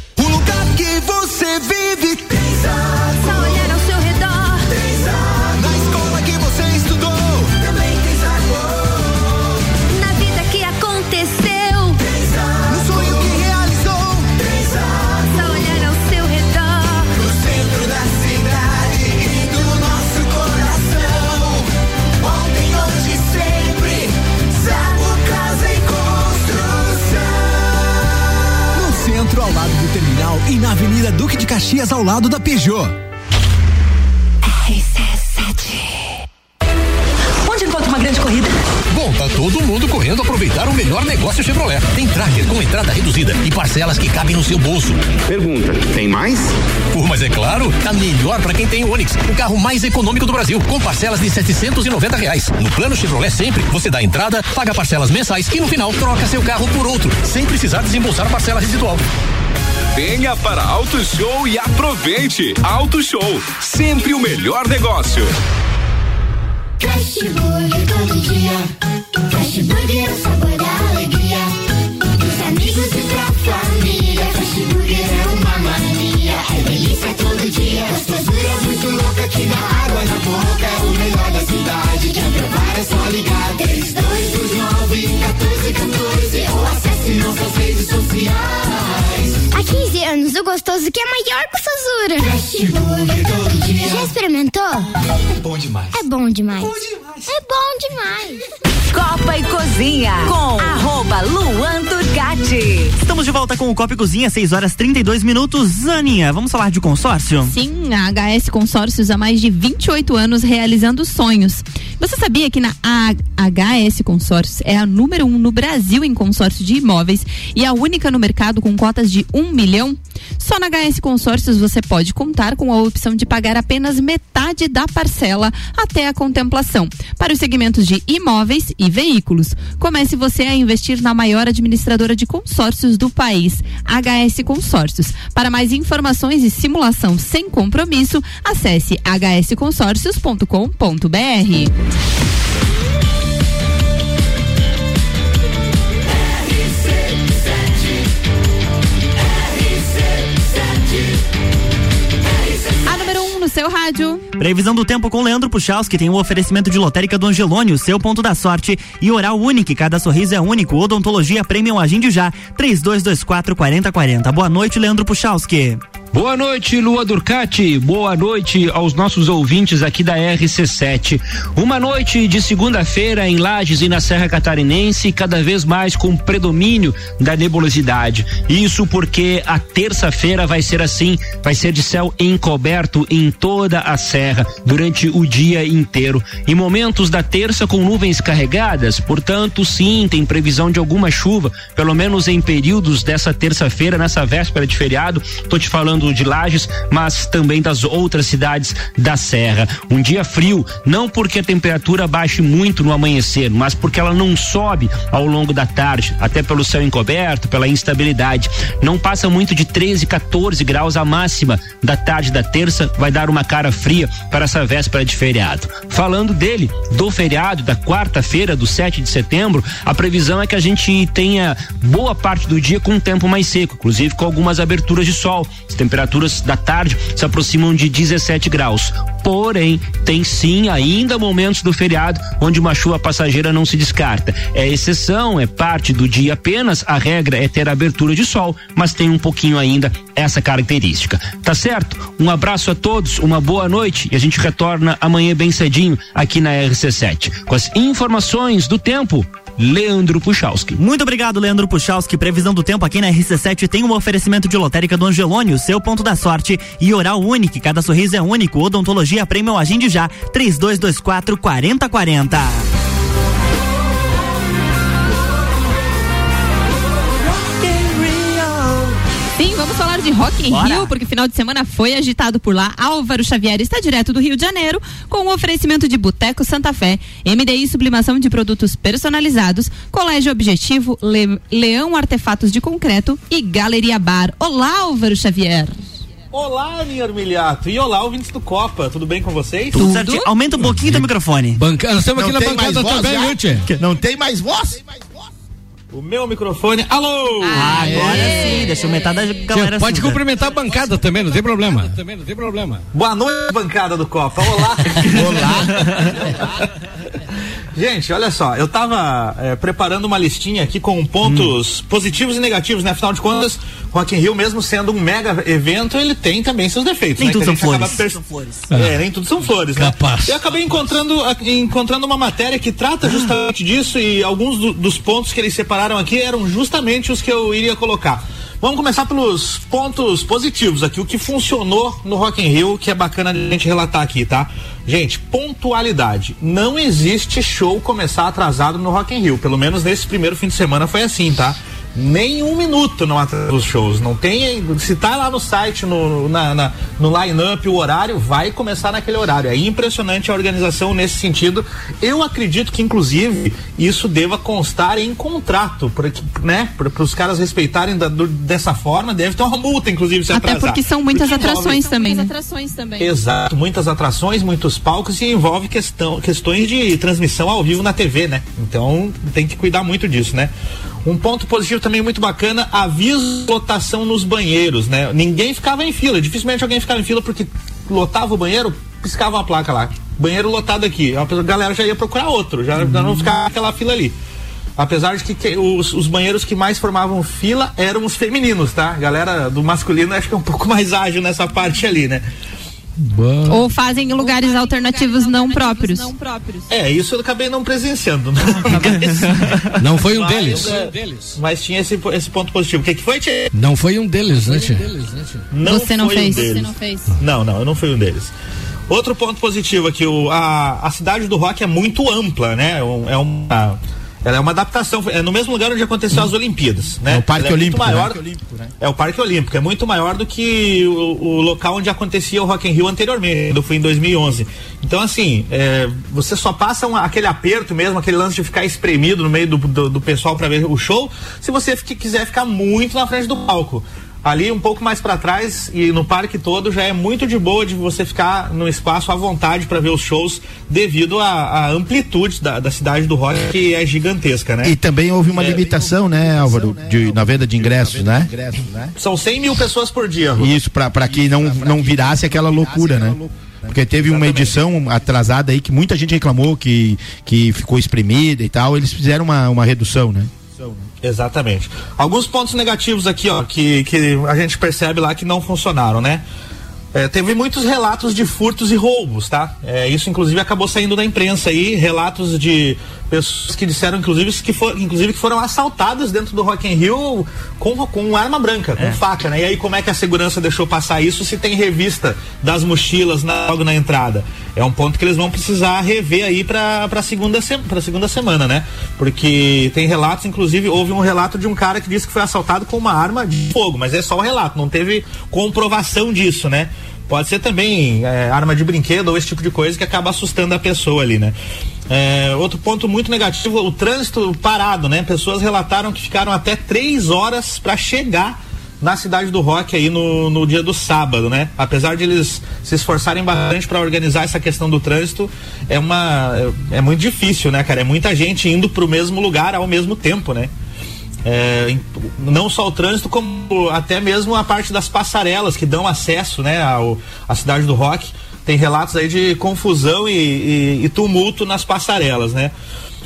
with it. Terminal e na Avenida Duque de Caxias ao lado da Peugeot. Onde encontra uma grande corrida? Bom, tá todo mundo correndo aproveitar o melhor negócio Chevrolet. Tem tracker com entrada reduzida e parcelas que cabem no seu bolso. Pergunta, tem mais? Pô, mas é claro, tá melhor para quem tem o Onix, o carro mais econômico do Brasil, com parcelas de 790 reais. No plano Chevrolet sempre, você dá entrada, paga parcelas mensais e no final troca seu carro por outro, sem precisar desembolsar parcela residual. Venha para Auto Show e aproveite. Auto Show, sempre o melhor negócio. Fast Burger todo dia. Fast Burger é o sabor da alegria. Dos amigos e pra família. Fast Burger é uma mania. É delícia todo dia. Gostosura muito louca que dá água na boca. É o melhor da cidade. Quer provar é só ligar. 3229 1414 ou acesse nossas redes sociais. Há 15 anos, o gostoso que é maior que o Sazura. Já experimentou? É bom demais. É bom demais. É bom demais. Copa e Cozinha com arroba Luan Turcati. Estamos de volta com o Copa e Cozinha, 6 horas 32 minutos. Aninha, vamos falar de consórcio? Sim, a HS Consórcios há mais de 28 anos realizando sonhos. Você sabia que na A- HS Consórcios é a número um no Brasil em consórcio de imóveis e a única no mercado com cotas de um milhão? Só na HS Consórcios você pode contar com a opção de pagar apenas metade da parcela até a contemplação para os segmentos de imóveis e veículos. Comece você a investir na maior administradora de consórcios do país, HS Consórcios. Para mais informações e simulação sem compromisso, acesse hsconsórcios.com.br. seu rádio. Previsão do tempo com Leandro que tem o oferecimento de lotérica do Angelone, o seu ponto da sorte. E oral único, cada sorriso é único. Odontologia Premium Agende já. 3224 4040. Boa noite, Leandro Puchalski. Boa noite, Lua Durcati. Boa noite aos nossos ouvintes aqui da RC7. Uma noite de segunda-feira em Lages e na Serra Catarinense, cada vez mais com predomínio da nebulosidade. Isso porque a terça-feira vai ser assim, vai ser de céu encoberto em toda a serra durante o dia inteiro. Em momentos da terça com nuvens carregadas, portanto, sim, tem previsão de alguma chuva, pelo menos em períodos dessa terça-feira, nessa véspera de feriado. Tô te falando de Lages, mas também das outras cidades da Serra. Um dia frio, não porque a temperatura baixe muito no amanhecer, mas porque ela não sobe ao longo da tarde, até pelo céu encoberto, pela instabilidade. Não passa muito de 13, 14 graus a máxima da tarde da terça, vai dar uma cara fria para essa véspera de feriado. Falando dele, do feriado da quarta-feira, do 7 de setembro, a previsão é que a gente tenha boa parte do dia com um tempo mais seco, inclusive com algumas aberturas de sol. As temperaturas da tarde se aproximam de 17 graus. Porém, tem sim ainda momentos do feriado onde uma chuva passageira não se descarta. É exceção, é parte do dia apenas. A regra é ter abertura de sol, mas tem um pouquinho ainda essa característica. Tá certo? Um abraço a todos, uma boa noite e a gente retorna amanhã bem cedinho aqui na RC7 com as informações do tempo. Leandro Puchalski. Muito obrigado, Leandro Puchalski. Previsão do tempo aqui na RC7 tem um oferecimento de lotérica do Angelone, o seu ponto da sorte. E oral único, cada sorriso é único. Odontologia Premium Agende já. 3224 4040. Falar de Rock in Bora. Rio, porque final de semana foi agitado por lá. Álvaro Xavier está direto do Rio de Janeiro com o oferecimento de Boteco Santa Fé, MDI Sublimação de Produtos Personalizados, Colégio Objetivo, Le- Leão Artefatos de Concreto e Galeria Bar. Olá, Álvaro Xavier. Olá, Aninha Armiliato. E olá, ouvintes do Copa. Tudo bem com vocês? Tudo certinho. Aumenta um pouquinho teu microfone. Banca... Nós estamos aqui Não na tem mais bancada voz também, já? viu, tchê? Não tem mais voz? O meu microfone. Alô! Ah, agora sim, deixa eu metade da galera Pode surda. cumprimentar a bancada também, não tem problema. Também não tem problema. Boa noite, bancada do Copa. Olá. Olá. Gente, olha só, eu tava é, preparando uma listinha aqui com pontos Hum. positivos e negativos, né? Afinal de contas, Rock in Rio, mesmo sendo um mega evento, ele tem também seus defeitos. Nem né? tudo são flores. perce- São flores. É, nem tudo são flores, né? Capaz. Eu acabei encontrando, encontrando uma matéria que trata justamente disso e alguns do- dos pontos que eles separaram aqui eram justamente os que eu iria colocar. Vamos começar pelos pontos positivos aqui, o que funcionou no Rock in Rio, que é bacana a gente relatar aqui, tá? Gente, pontualidade. Não existe show começar atrasado no Rock in Rio, pelo menos nesse primeiro fim de semana foi assim, tá? Nem um minuto não atrasa os shows. Não tem. Se tá lá no site, no, na, na no line-up, o horário, vai começar naquele horário. É impressionante a organização nesse sentido. Eu acredito que, inclusive, isso deva constar em contrato, porque, né? Para os caras respeitarem da, do, dessa forma, deve ter uma multa, inclusive, se Até atrasar. porque são muitas Porque atrações envolve- também, né? atrações também. Exato, muitas atrações, muitos palcos e envolve questão, questões de transmissão ao vivo na TV, né? Então tem que cuidar muito disso, né? Um ponto positivo também muito bacana, aviso lotação nos banheiros, né? Ninguém ficava em fila, dificilmente alguém ficava em fila porque lotava o banheiro, piscava uma placa lá. Banheiro lotado aqui. A galera já ia procurar outro, já, já não ficava aquela fila ali. Apesar de que, que os, os banheiros que mais formavam fila eram os femininos, tá? Galera do masculino acho que é um pouco mais ágil nessa parte ali, né? Ou fazem em lugares alternativos não próprios. É, isso eu acabei não presenciando. né? Não foi um Mas, deles. é, Mas tinha esse, esse ponto positivo. O que, que foi, Tchê? Não foi um deles, né, tia? Não Você não foi fez. Um deles. Você não fez. Não, não, eu não fui um deles. Outro ponto positivo aqui, o, a, a cidade do rock é muito ampla, né? É um- É uma, ela é uma adaptação, é no mesmo lugar onde aconteceu as Olimpíadas, né? É o Parque é muito Olímpico, né? maior, Parque Olímpico, né? É o Parque Olímpico, é muito maior do que o, o local onde acontecia o Rock in Rio anteriormente, eu fui em 2011. Então, assim, é, você só passa um- aquele aperto mesmo, aquele lance de ficar espremido no meio do, do, do pessoal para ver o show, se você fique- quiser ficar muito na frente do palco. Ali um pouco mais para trás e no parque todo já é muito de boa de você ficar no espaço à vontade para ver os shows devido à, amplitude da, da cidade do rock que é gigantesca, né? E também houve uma É, limitação, né, Álvaro, de, na venda de ingressos, né? São 100 mil pessoas por dia. Rô. Isso, pra, pra que não, não virasse aquela loucura, né? Porque teve uma edição atrasada aí que muita gente reclamou que, que ficou espremida e tal. Eles fizeram uma, uma redução, né? Exatamente. Alguns pontos negativos aqui, ó, que, que a gente percebe lá que não funcionaram, né? É, teve muitos relatos de furtos e roubos, tá? É, isso inclusive acabou saindo da imprensa aí, relatos de pessoas que disseram inclusive que, for, inclusive, que foram assaltadas dentro do Rock in Rio com, com arma branca, com faca, né? E aí como é que a segurança deixou passar isso se tem revista das mochilas na- logo na entrada? É um ponto que eles vão precisar rever aí para para segunda se, segunda semana, né? Porque tem relatos, inclusive houve um relato de um cara que disse que foi assaltado com uma arma de fogo, mas é só um relato, não teve comprovação disso, né? Pode ser também é, arma de brinquedo ou esse tipo de coisa que acaba assustando a pessoa ali, né? É, outro ponto muito negativo, o trânsito parado, né? Pessoas relataram que ficaram até três horas para chegar na cidade do rock aí no, no dia do sábado, né? Apesar de eles se esforçarem bastante para organizar essa questão do trânsito, é uma é, é muito difícil, né, cara? É muita gente indo para o mesmo lugar ao mesmo tempo, né? É, não só o trânsito, como até mesmo a parte das passarelas que dão acesso né, ao, à cidade do rock. Tem relatos aí de confusão e, e- e tumulto nas passarelas, né?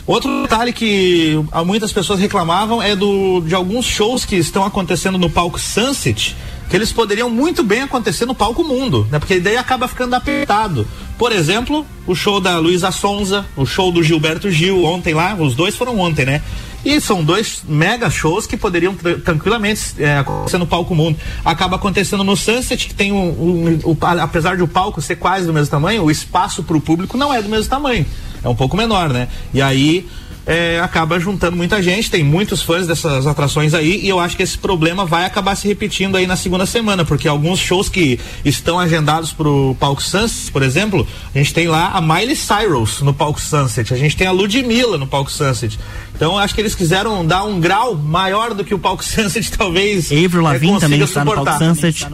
Outro detalhe que muitas pessoas reclamavam é do, de alguns shows que estão acontecendo no palco Sunset, que eles poderiam muito bem acontecer no palco Mundo, né? Porque daí acaba ficando apertado. Por exemplo, o show da Luísa Sonza, o show do Gilberto Gil ontem lá, os dois foram ontem, né? E são dois mega shows que poderiam tra- tranquilamente é, acontecer no palco mundo. Acaba acontecendo no Sunset, que tem um, um- a- apesar de o palco ser quase do mesmo tamanho, o espaço para o público não é do mesmo tamanho. É um pouco menor, né? E aí é, acaba juntando muita gente, tem muitos fãs dessas atrações aí, e eu acho que esse problema vai acabar se repetindo aí na segunda semana, porque alguns shows que estão agendados pro palco Sunset, por exemplo, a gente tem lá a Miley Cyrus no palco Sunset, a gente tem a Ludmilla no palco Sunset. Então eu acho que eles quiseram dar um grau maior do que o palco Sunset talvez Avril é, Lavigne também consiga está no palco suportar. Sunset.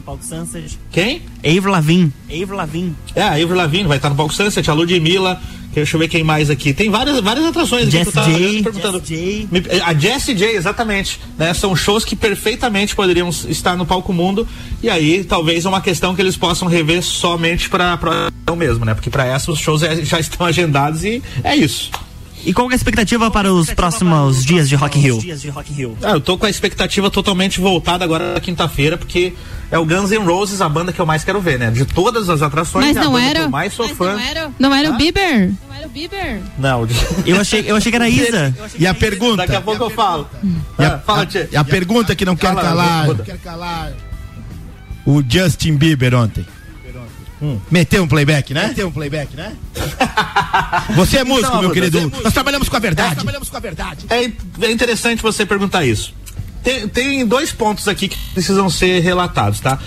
Quem? Avril Lavigne. Avril Lavigne. É, a Avril Lavigne vai estar no palco Sunset, a Ludmilla, que- deixa eu ver quem mais aqui. Tem várias, várias atrações aqui Jess que eu tava J, e perguntando. Me- A Jessie J, exatamente. Né? São shows que perfeitamente poderiam estar no palco mundo. E aí, talvez é uma questão que eles possam rever somente para para mesmo, né? Porque para essa os shows é- já estão agendados e é isso. E qual é a expectativa para os próximos dias de Rock in Rio? Ah, eu tô com a expectativa totalmente voltada agora na quinta-feira, porque é o Guns N' Roses a banda que eu mais quero ver, né? De todas as atrações, Mas é a não banda era- que eu mais sou fã. Não era o Bieber? Não era o Bieber? Não, Eu achei, eu achei que era a Isa. E a pergunta? Daqui a pouco eu falo. E Ah, a, fala, e a pergunta que não quer calar. pergunta. O Justin Bieber ontem. Meteu um playback, né? Meteu um playback, né? Você é músico, Então, meu querido. é músico. Nós trabalhamos com a verdade. trabalhamos com a verdade. É, é interessante você perguntar isso. Tem, tem dois pontos aqui que precisam ser relatados, tá?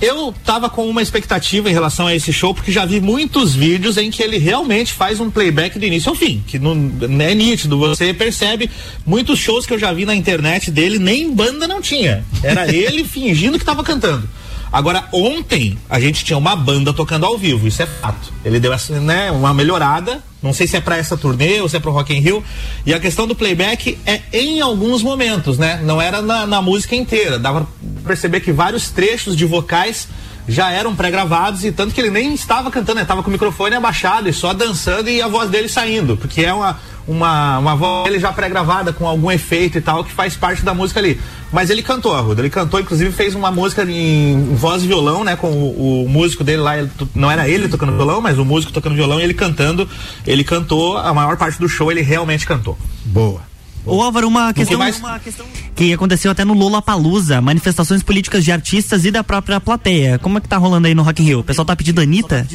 Eu tava com uma expectativa em relação a esse show, porque já vi muitos vídeos em que ele realmente faz um playback do início ao fim, que não, não é nítido. Você percebe muitos shows que eu já vi na internet dele, nem banda não tinha. Era ele fingindo que tava cantando. Agora, ontem a gente tinha uma banda tocando ao vivo, isso é fato. Ele deu essa, né, uma melhorada, não sei se é pra essa turnê ou se é pro Rock in Rio. E a questão do playback é em alguns momentos, né? Não era na, na música inteira. Dava pra perceber que vários trechos de vocais já eram pré-gravados e tanto que ele nem estava cantando, ele estava com o microfone abaixado e só dançando e a voz dele saindo, porque é uma uma, uma voz dele já pré-gravada com algum efeito e tal que faz parte da música ali. Mas ele cantou, Arruda, ele cantou, inclusive fez uma música em voz e violão, né, com o, o músico dele lá, ele não era ele tocando violão, mas o músico tocando violão e ele cantando, ele cantou, a maior parte do show ele realmente cantou. Boa. Ô Álvaro, uma que questão, mais? uma questão que aconteceu até no Lola Palusa, manifestações políticas de artistas e da própria plateia. Como é que tá rolando aí no Rock in Rio? O pessoal tá pedindo Anitta?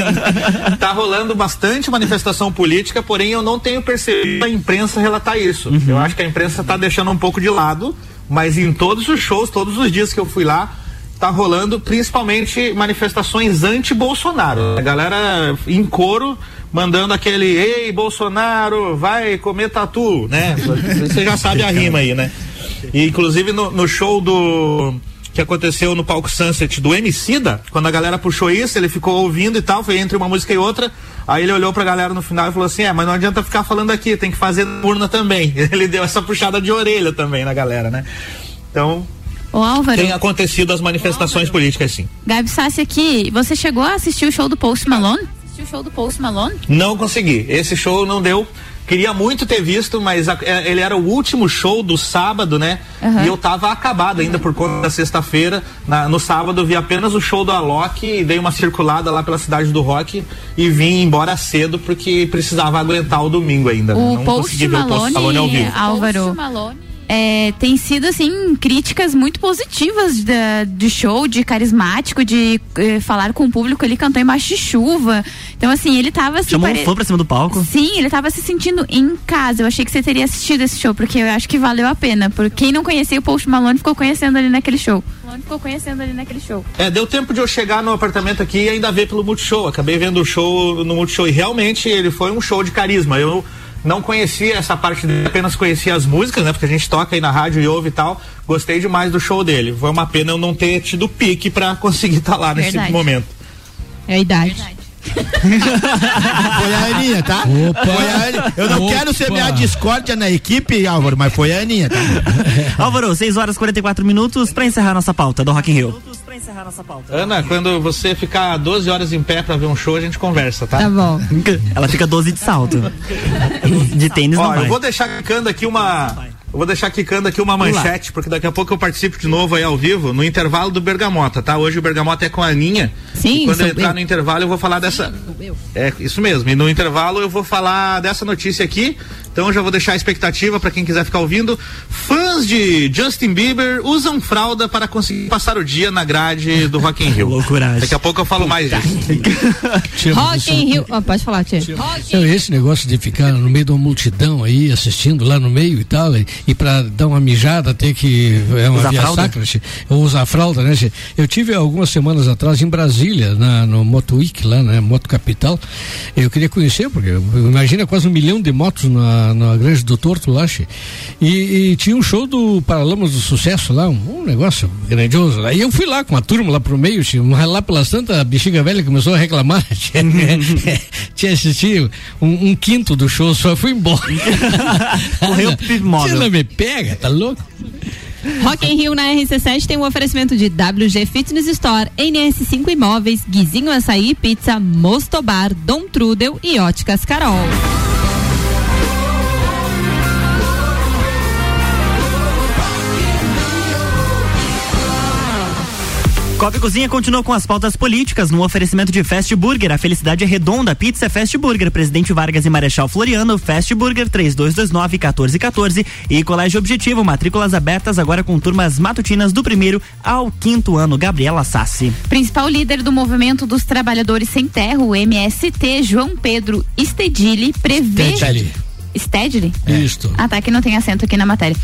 tá rolando bastante manifestação política, porém eu não tenho percebido a imprensa relatar isso. Eu acho que a imprensa tá deixando um pouco de lado, mas em todos os shows, todos os dias que eu fui lá, tá rolando principalmente manifestações anti-Bolsonaro. A galera em coro mandando aquele ei Bolsonaro, vai comer tatu, né? Você já sabe a rima aí, né? E inclusive no, no show do que aconteceu no palco Sunset do Emicida, quando a galera puxou isso, ele ficou ouvindo e tal, foi entre uma música e outra, aí ele olhou pra galera no final e falou assim, é, mas não adianta ficar falando aqui, tem que fazer na urna também. Ele deu essa puxada de orelha também na galera, né? Então, Ô Álvaro, tem acontecido as manifestações políticas sim. Gabi Sassi aqui, você chegou a assistir o show do Post Malone? Assistiu o show do Post Malone? Não consegui. Esse show não deu. Queria muito ter visto, mas a- é, ele era o último show do sábado, né? Aham. E eu tava acabado ainda por conta da sexta-feira. No sábado eu vi apenas o show do Alok e dei uma circulada lá pela cidade do rock e vim embora cedo porque precisava aguentar o domingo ainda. né? O Não Post consegui ver o Post Malone, Malone ao vivo. Álvaro, é, tem sido assim críticas muito positivas da, de show, de carismático, de eh, falar com o público. Ele cantou embaixo de chuva. Então assim, ele tava assim, Chamou um pare- fã pra cima do palco? Sim, ele tava se sentindo em casa. Eu achei que você teria assistido esse show, porque eu acho que valeu a pena. Por quem não conhecia o Post Malone ficou conhecendo ali naquele show. Malone ficou conhecendo ali naquele show. É, deu tempo de eu chegar no apartamento aqui e ainda ver pelo Multishow. Acabei vendo o show no Multishow e realmente ele foi um show de carisma. Eu não conhecia essa parte dele, apenas conhecia as músicas, né? Porque a gente toca aí na rádio e ouve e tal. Gostei demais do show dele. Foi uma pena eu não ter tido pique pra conseguir estar lá nesse Verdade. momento. É a idade. Foi a Aninha, tá? Opa. Foi a Aninha. Eu não Opa. quero semear discórdia na equipe, Álvaro, mas foi a Aninha, tá? Álvaro, 6 horas e 44 minutos pra encerrar nossa pauta do Rock in Rio. Ana, quando você ficar 12 horas em pé pra ver um show, a gente conversa, tá? Tá bom. Ela fica 12 de salto. De tênis Ó, não vai. eu vou deixar quicando aqui uma. Eu vou deixar quicando aqui uma manchete, porque daqui a pouco eu participo de novo aí ao vivo, no intervalo do Bergamota, tá? Hoje o Bergamota é com a Aninha. Sim, E quando eu entrar eu. no intervalo eu vou falar dessa. É, isso mesmo. E no intervalo eu vou falar dessa notícia aqui. Então eu já vou deixar a expectativa pra quem quiser ficar ouvindo. Fãs de Justin Bieber usam fralda para conseguir passar o dia na grade do Rock in Rio. Loucuragem. Daqui a pouco eu falo mais disso. Rock in Rio. Ó, pode falar, Tia. Então, esse negócio de ficar no meio de uma multidão aí, assistindo lá no meio e tal, e, e pra dar uma mijada ter que. É uma Usar via fralda? sacra, ou usar fralda, né? che? Eu tive algumas semanas atrás em Brasília, na, no Moto Week lá, né? Moto Capital. Eu queria conhecer, porque imagina quase um milhão de motos na, na Grande do Torto lá. E, e tinha um show do Paralamas do Sucesso lá, um, um negócio grandioso. E eu fui lá com a turma lá pro meio, che, lá pela Santa, a bexiga velha começou a reclamar. che. Tinha assistido um, um quinto do show, só fui embora. Correu pro. Você não me pega, tá louco? Rock in Rio na RC7 tem um oferecimento de WG Fitness Store, NS5 Imóveis, Guizinho Açaí Pizza, Mostobar, Dom Trudel e Óticas Carol. Copa Cozinha continua com as pautas políticas no oferecimento de Fast Burger. A felicidade é redonda. Pizza é Fast Burger. Presidente Vargas e Marechal Floriano. Fast Burger 3229-1414. E Colégio Objetivo. Matrículas abertas agora com turmas matutinas do primeiro ao quinto ano. Gabriela Sassi. Principal líder do movimento dos trabalhadores sem terra, o MST, João Pedro Stedili, prevê. Stedili. Stedley? Isto. Ah, tá, que não tem acento aqui na matéria.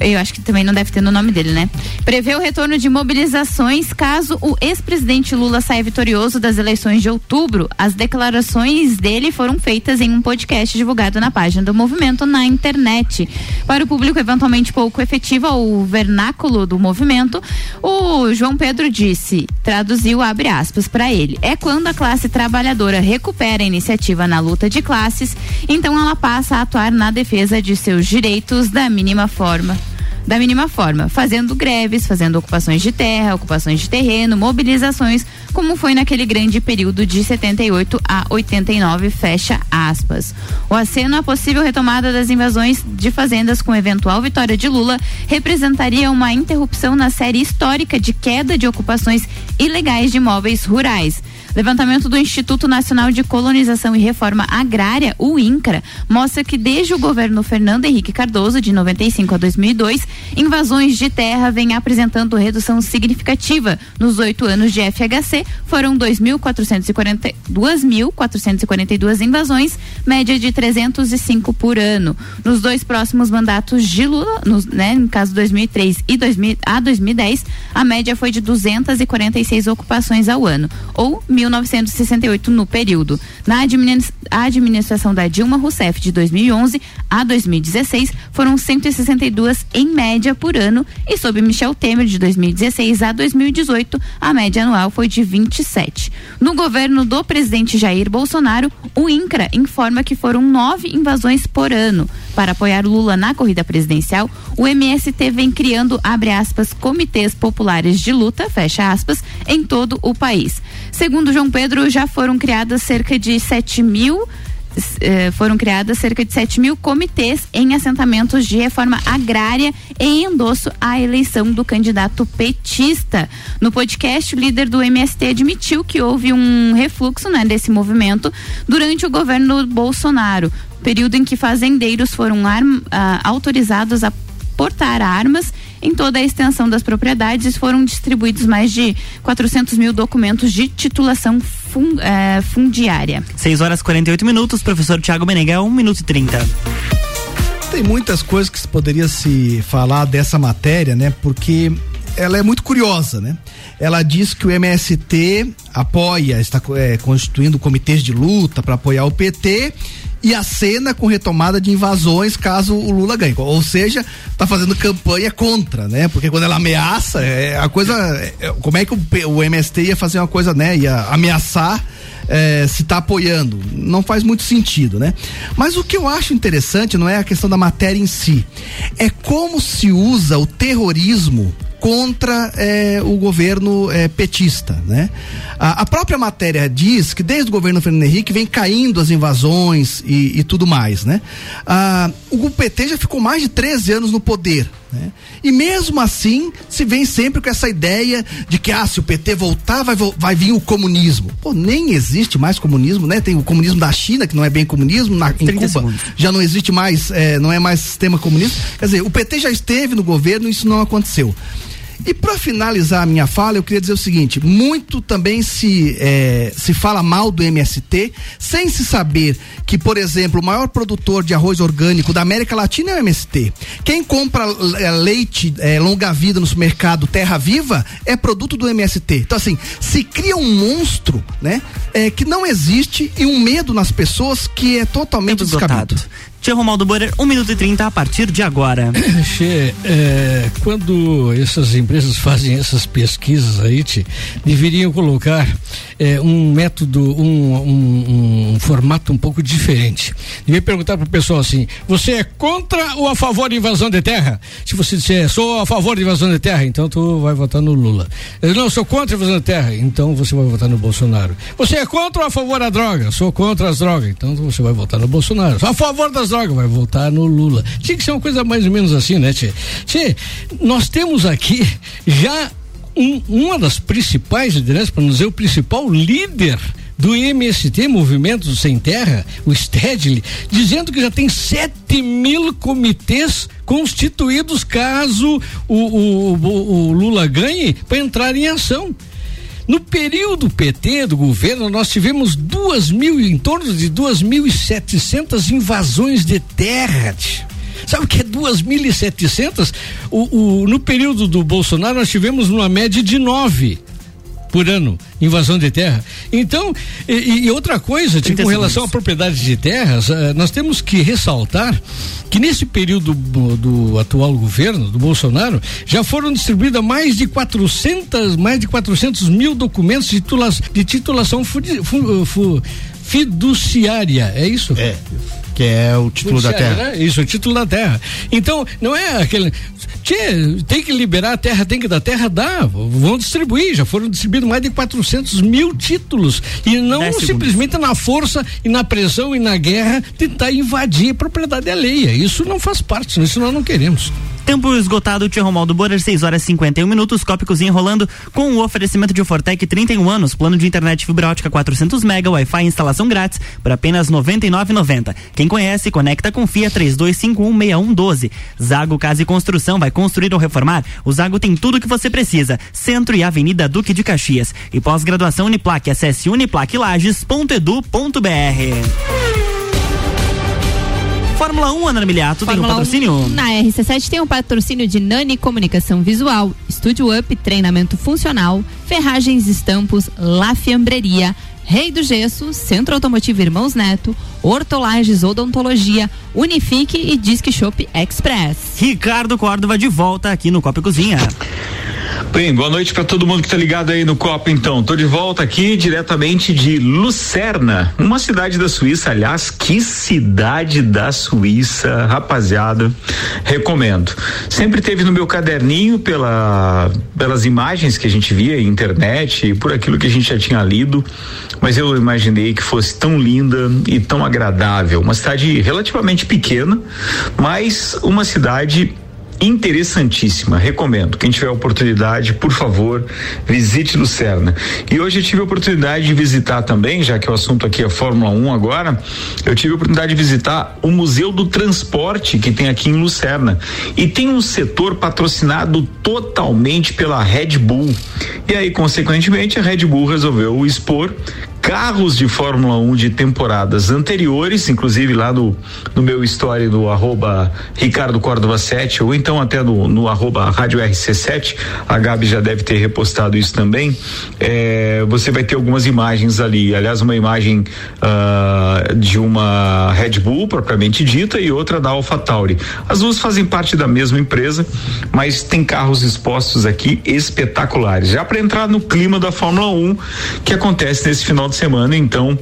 Eu acho que também não deve ter no nome dele, né? Prevê o retorno de mobilizações caso o ex-presidente Lula saia vitorioso das eleições de outubro. As declarações dele foram feitas em um podcast divulgado na página do movimento na internet. Para o público eventualmente pouco efetivo ao vernáculo do movimento, o João Pedro disse, traduziu abre aspas para ele, é quando a classe trabalhadora recupera a iniciativa na luta de classes, então ela passa a atuar na defesa de seus direitos da mínima forma da mínima forma, fazendo greves, fazendo ocupações de terra, ocupações de terreno, mobilizações, como foi naquele grande período de 78 a 89, fecha aspas. O aceno à possível retomada das invasões de fazendas com eventual vitória de Lula representaria uma interrupção na série histórica de queda de ocupações ilegais de imóveis rurais. Levantamento do Instituto Nacional de Colonização e Reforma Agrária, o INCRA, mostra que desde o governo Fernando Henrique Cardoso, de 95 a 2002, invasões de terra vêm apresentando redução significativa. Nos oito anos de FHC, foram 2.442 invasões, média de 305 por ano. Nos dois próximos mandatos de Lula, nos, né, no caso 2003 e 2000, a 2010, a média foi de 246 ocupações ao ano, ou 1968 no período. Na administração da Dilma Rousseff de 2011 a 2016 foram 162 em média por ano e sob Michel Temer de 2016 a 2018 a média anual foi de 27. No governo do presidente Jair Bolsonaro, o INCRA informa que foram nove invasões por ano. Para apoiar Lula na corrida presidencial, o MST vem criando, abre aspas, comitês populares de luta, fecha aspas, em todo o país. Segundo João Pedro, já foram criadas cerca de 7 mil eh, foram criadas cerca de 7 mil comitês em assentamentos de reforma agrária em endosso à eleição do candidato petista. No podcast, o líder do MST admitiu que houve um refluxo né, desse movimento durante o governo Bolsonaro, período em que fazendeiros foram ah, autorizados a portar armas em toda a extensão das propriedades foram distribuídos mais de 400 mil documentos de titulação fun, eh, fundiária. 6 horas 48 minutos, professor Tiago Meneghel, 1 minuto e 30. Tem muitas coisas que se poderia se falar dessa matéria, né? Porque ela é muito curiosa, né? Ela diz que o MST apoia, está é, constituindo comitês de luta para apoiar o PT e a cena com retomada de invasões caso o Lula ganhe. Ou seja, tá fazendo campanha contra, né? Porque quando ela ameaça, é a coisa. É, como é que o, o, MST ia fazer uma coisa, né? Ia ameaçar é, se tá apoiando. Não faz muito sentido, né? Mas o que eu acho interessante não é a questão da matéria em si, é como se usa o terrorismo contra eh, o governo eh, petista, né? A, a, própria matéria diz que desde o governo Fernando Henrique vem caindo as invasões e, e tudo mais, né? Ah, o PT já ficou mais de 13 anos no poder, né? E mesmo assim se vem sempre com essa ideia de que ah, se o PT voltar vai, vai vir o comunismo. Pô, nem existe mais comunismo, né? Tem o comunismo da China que não é bem comunismo, na, em Cuba segundos. já não existe mais, eh, não é mais sistema comunista. Quer dizer, o PT já esteve no governo e isso não aconteceu. E para finalizar a minha fala, eu queria dizer o seguinte: muito também se, é, se fala mal do MST, sem se saber que, por exemplo, o maior produtor de arroz orgânico da América Latina é o MST. Quem compra é, leite é, longa-vida no supermercado Terra Viva é produto do MST. Então, assim, se cria um monstro, né? É, que não existe e um medo nas pessoas que é totalmente descabido. Tia Romaldo Borer, 1 um minuto e 30 a partir de agora. Che, é, quando essas empresas fazem essas pesquisas aí, te, deveriam colocar é, um método, um, um, um, formato um pouco diferente. Devia perguntar pro pessoal assim: você é contra ou a favor de invasão de terra? Se você disser sou a favor de invasão de terra, então tu vai votar no Lula. Eu não sou contra a invasão de terra, então você vai votar no Bolsonaro. Você é contra ou a favor da droga? Sou contra as drogas, então você vai votar no Bolsonaro. Sou a favor das drogas, vai votar no Lula. Tinha que ser uma coisa mais ou menos assim, né, Tchê? Tchê, nós temos aqui já um, uma das principais lideranças, para não dizer o principal líder do MST, Movimento Sem Terra, o Stedley, dizendo que já tem 7 mil comitês constituídos caso o, o, o, o Lula ganhe para entrar em ação. No período PT do governo, nós tivemos duas mil, em torno de duas mil e setecentas invasões de terra. Sabe o que é 2.700? O, o, no período do Bolsonaro, nós tivemos uma média de nove por ano, invasão de terra. Então, e, e outra coisa, tipo, com relação à propriedade de terras, uh, nós temos que ressaltar que nesse período do, do, atual governo, do Bolsonaro, já foram distribuídas mais de 400, mais de 400 mil documentos de, titula, de titulação fudi, fu, fu, fiduciária, é isso? É que é o título da terra. Né? Isso, o título da terra. Então, não é aquele. Tchê, tem que liberar a terra, tem que dar terra, dá. Vão distribuir. Já foram distribuídos mais de 400 mil títulos. E não simplesmente na força e na pressão e na guerra tentar invadir a propriedade alheia. Isso não faz parte, isso nós não queremos. Tempo esgotado, Tia Romaldo Borer, 6 horas e 51 minutos, Copa Cozinha rolando com o oferecimento de Fortec 31 anos, plano de internet fibra ótica 400 mega, Wi-Fi instalação grátis por apenas 99,90. Quem conhece, conecta, confia 32516112. Zago Casa e Construção vai construir ou reformar? O Zago tem tudo o que você precisa. Centro e Avenida Duque de Caxias. E pós-graduação Uniplaque, acesse uniplaquilages.edu.br. Fórmula 1, Ana Miliato, tem um patrocínio? 1, na RC7 tem um patrocínio de Nani Comunicação Visual, Estúdio Up, treinamento funcional, Ferragens Estampos, La Fiambreria, Rei do Gesso, Centro Automotivo Irmãos Neto, Hortolagens Odontologia, Unifique e Disque Shop Express. Ricardo Córdova de volta aqui no Copa Cozinha. Bem, boa noite para todo mundo que tá ligado aí no Copa, então. Tô de volta aqui diretamente de Lucerna, uma cidade da Suíça. Aliás, que cidade da Suíça, rapaziada. Recomendo. Sempre teve no meu caderninho pela, pelas imagens que a gente via em internet e por aquilo que a gente já tinha lido, mas eu imaginei que fosse tão linda e tão agradável. Uma cidade relativamente pequena, mas uma cidade interessantíssima, recomendo. Quem tiver oportunidade, por favor, visite Lucerna. E hoje eu tive a oportunidade de visitar também, já que o assunto aqui é Fórmula 1 agora, eu tive a oportunidade de visitar o Museu do Transporte que tem aqui em Lucerna. E tem um setor patrocinado totalmente pela Red Bull. E aí, consequentemente, a Red Bull resolveu expor carros de Fórmula 1 de temporadas anteriores, inclusive lá no, no meu story do arroba Ricardo Córdova 7, ou então até no, no arroba Rádio RC7, a Gabi já deve ter repostado isso também. É, você vai ter algumas imagens ali. Aliás, uma imagem uh, de uma Red Bull propriamente dita e outra da AlphaTauri. As duas fazem parte da mesma empresa, mas tem carros expostos aqui espetaculares. Já para entrar no clima da Fórmula 1 que acontece nesse final de de semana, então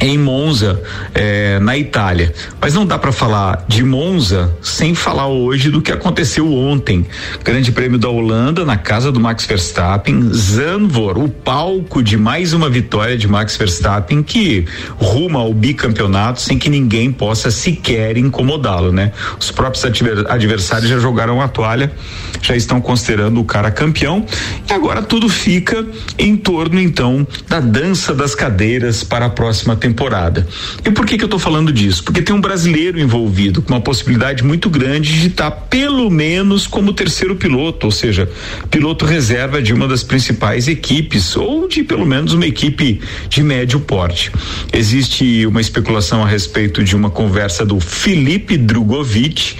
em Monza, eh, na Itália. Mas não dá para falar de Monza sem falar hoje do que aconteceu ontem. Grande Prêmio da Holanda na casa do Max Verstappen, Zandvoort, o palco de mais uma vitória de Max Verstappen que ruma ao bicampeonato sem que ninguém possa sequer incomodá-lo, né? Os próprios adversários já jogaram a toalha, já estão considerando o cara campeão e agora tudo fica em torno então da dança das cadeiras para a próxima temporada. E por que que eu estou falando disso? Porque tem um brasileiro envolvido com uma possibilidade muito grande de estar tá pelo menos como terceiro piloto, ou seja, piloto reserva de uma das principais equipes ou de pelo menos uma equipe de médio porte. Existe uma especulação a respeito de uma conversa do Felipe Drogovic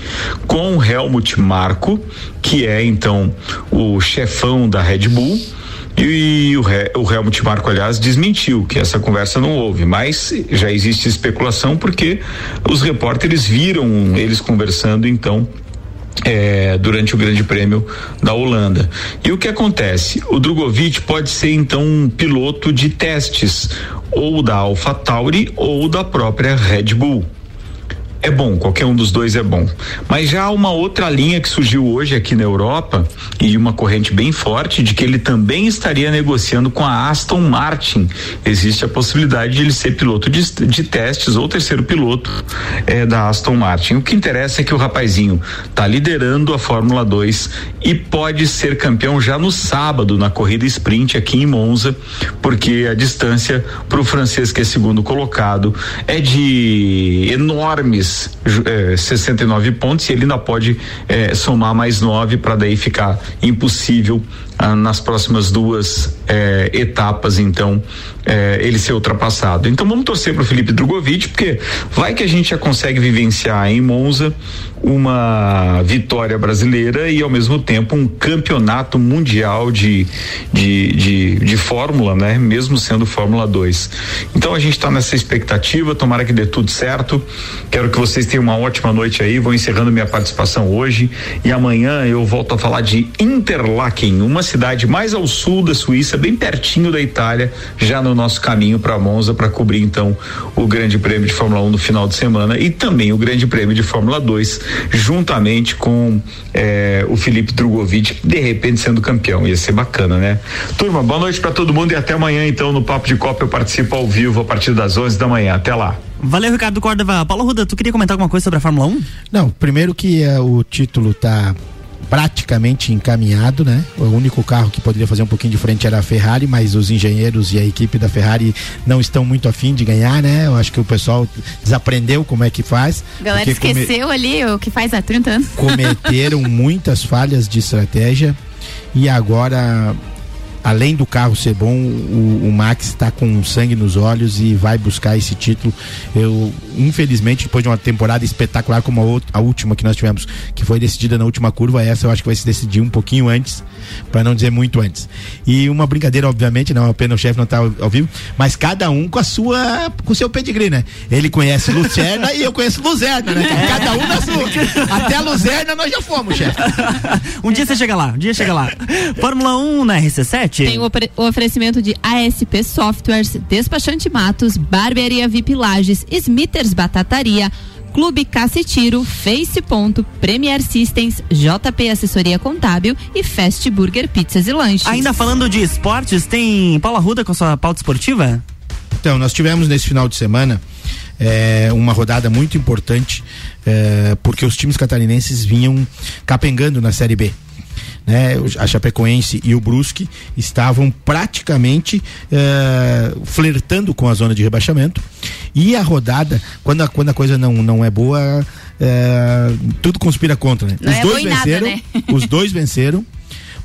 com Helmut Marko, que é então o chefão da Red Bull e o, o Helmut Marko, aliás, desmentiu que essa conversa não houve, mas já existe especulação porque os repórteres viram eles conversando, então, é, durante o Grande Prêmio da Holanda. E o que acontece? O Drogovic pode ser então um piloto de testes ou da AlphaTauri ou da própria Red Bull. É bom, qualquer um dos dois é bom. Mas já há uma outra linha que surgiu hoje aqui na Europa e uma corrente bem forte de que ele também estaria negociando com a Aston Martin. Existe a possibilidade de ele ser piloto de, de testes ou terceiro piloto é, da Aston Martin. O que interessa é que o rapazinho está liderando a Fórmula 2 e pode ser campeão já no sábado na corrida sprint aqui em Monza, porque a distância para o francês que é segundo colocado é de enormes eh, 69 pontos e ele ainda pode eh, somar mais nove para daí ficar impossível ah, nas próximas duas eh, etapas, então, eh, ele ser ultrapassado. Então vamos torcer para o Felipe Drogovic, porque vai que a gente já consegue vivenciar em Monza uma vitória brasileira e ao mesmo tempo um campeonato mundial de, de, de, de Fórmula, né? Mesmo sendo Fórmula 2. Então a gente está nessa expectativa, tomara que dê tudo certo. Quero que vocês tenham uma ótima noite aí. Vou encerrando minha participação hoje e amanhã eu volto a falar de Interlaken, uma cidade mais ao sul da Suíça, bem pertinho da Itália, já no nosso caminho para Monza para cobrir então o Grande Prêmio de Fórmula 1 no final de semana e também o Grande Prêmio de Fórmula 2 juntamente com eh, o Felipe Drogovic, de repente sendo campeão. Ia ser bacana, né? Turma, boa noite para todo mundo e até amanhã, então, no Papo de Copa. Eu participo ao vivo a partir das 11 da manhã. Até lá. Valeu, Ricardo Córdova. Paulo Ruda, tu queria comentar alguma coisa sobre a Fórmula 1? Não, primeiro que eh, o título tá praticamente encaminhado, né? O único carro que poderia fazer um pouquinho de frente era a Ferrari, mas os engenheiros e a equipe da Ferrari não estão muito afim de ganhar, né? Eu acho que o pessoal desaprendeu como é que faz. A galera porque come- esqueceu ali o que faz há 30 anos. cometeram muitas falhas de estratégia e agora além do carro ser bom o, o Max está com sangue nos olhos e vai buscar esse título. Eu infelizmente depois de uma temporada espetacular como a, outra- a última que nós tivemos que foi decidida na última curva essa eu acho que vai se decidir um pouquinho antes para não dizer muito antes. E uma brincadeira obviamente não é uma pena o chefe não tá ao, ao vivo mas cada um com a sua com o seu pedigree né? Ele conhece Lucerna e eu conheço Luzerna né? Cada um na sua. Até Luzerna nós já fomos chefe. Um dia você chega lá, um dia chega lá. Fórmula 1 na RC7? Tem o, o oferecimento de ASP Softwares, Despachante Matos, Barbearia VIP Lages, Smithers Batataria, Clube Cacetiro, Face Ponto, Premier Systems, JP Assessoria Contábil e Fast Burger Pizzas e Lanches. Ainda falando de esportes, tem Paula Ruda com a sua pauta esportiva? Então, nós tivemos nesse final de semana eh, uma rodada muito importante, eh, porque os times catarinenses vinham capengando na Série B. Né, a Chapecoense e o Brusque estavam praticamente eh, flertando com a zona de rebaixamento e a rodada quando a, quando a coisa não, não é boa eh, tudo conspira contra né? Os é dois em nada, venceram né? os dois venceram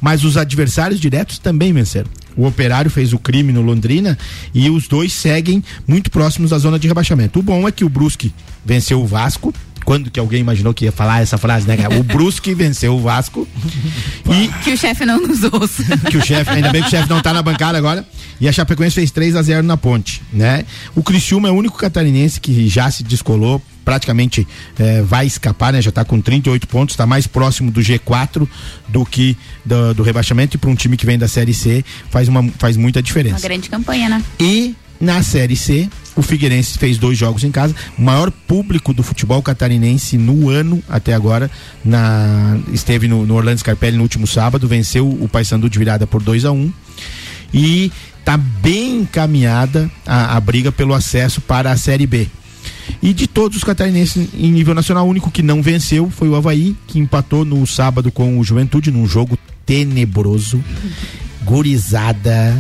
mas os adversários diretos também venceram. O Operário fez o crime no Londrina e os dois seguem muito próximos da zona de rebaixamento. O bom é que o Brusque venceu o Vasco. Quando que alguém imaginou que ia falar essa frase, né? O Brusque venceu o Vasco e Que o chefe não nos ouça. que o chefe, ainda bem que o chefe não tá na bancada agora. E a Chapecoense fez 3 a 0 na ponte, né? O Criciúma é o único catarinense que já se descolou, praticamente eh, vai escapar, né? Já tá com 38 pontos, tá mais próximo do G4 do que do, do rebaixamento e para um time que vem da Série C faz uma faz muita Uma diferença. grande campanha, né? E na Série C, o Figueirense fez dois jogos em casa. O maior público do futebol catarinense no ano até agora. Na, esteve no, no Orlando Scarpelli no último sábado, venceu o Paysandu de virada por 2 a 1 um, E tá bem encaminhada a, a briga pelo acesso para a Série B. E de todos os catarinenses em nível nacional, o único que não venceu foi o Havaí, que empatou no sábado com o Juventude num jogo tenebroso gurizada.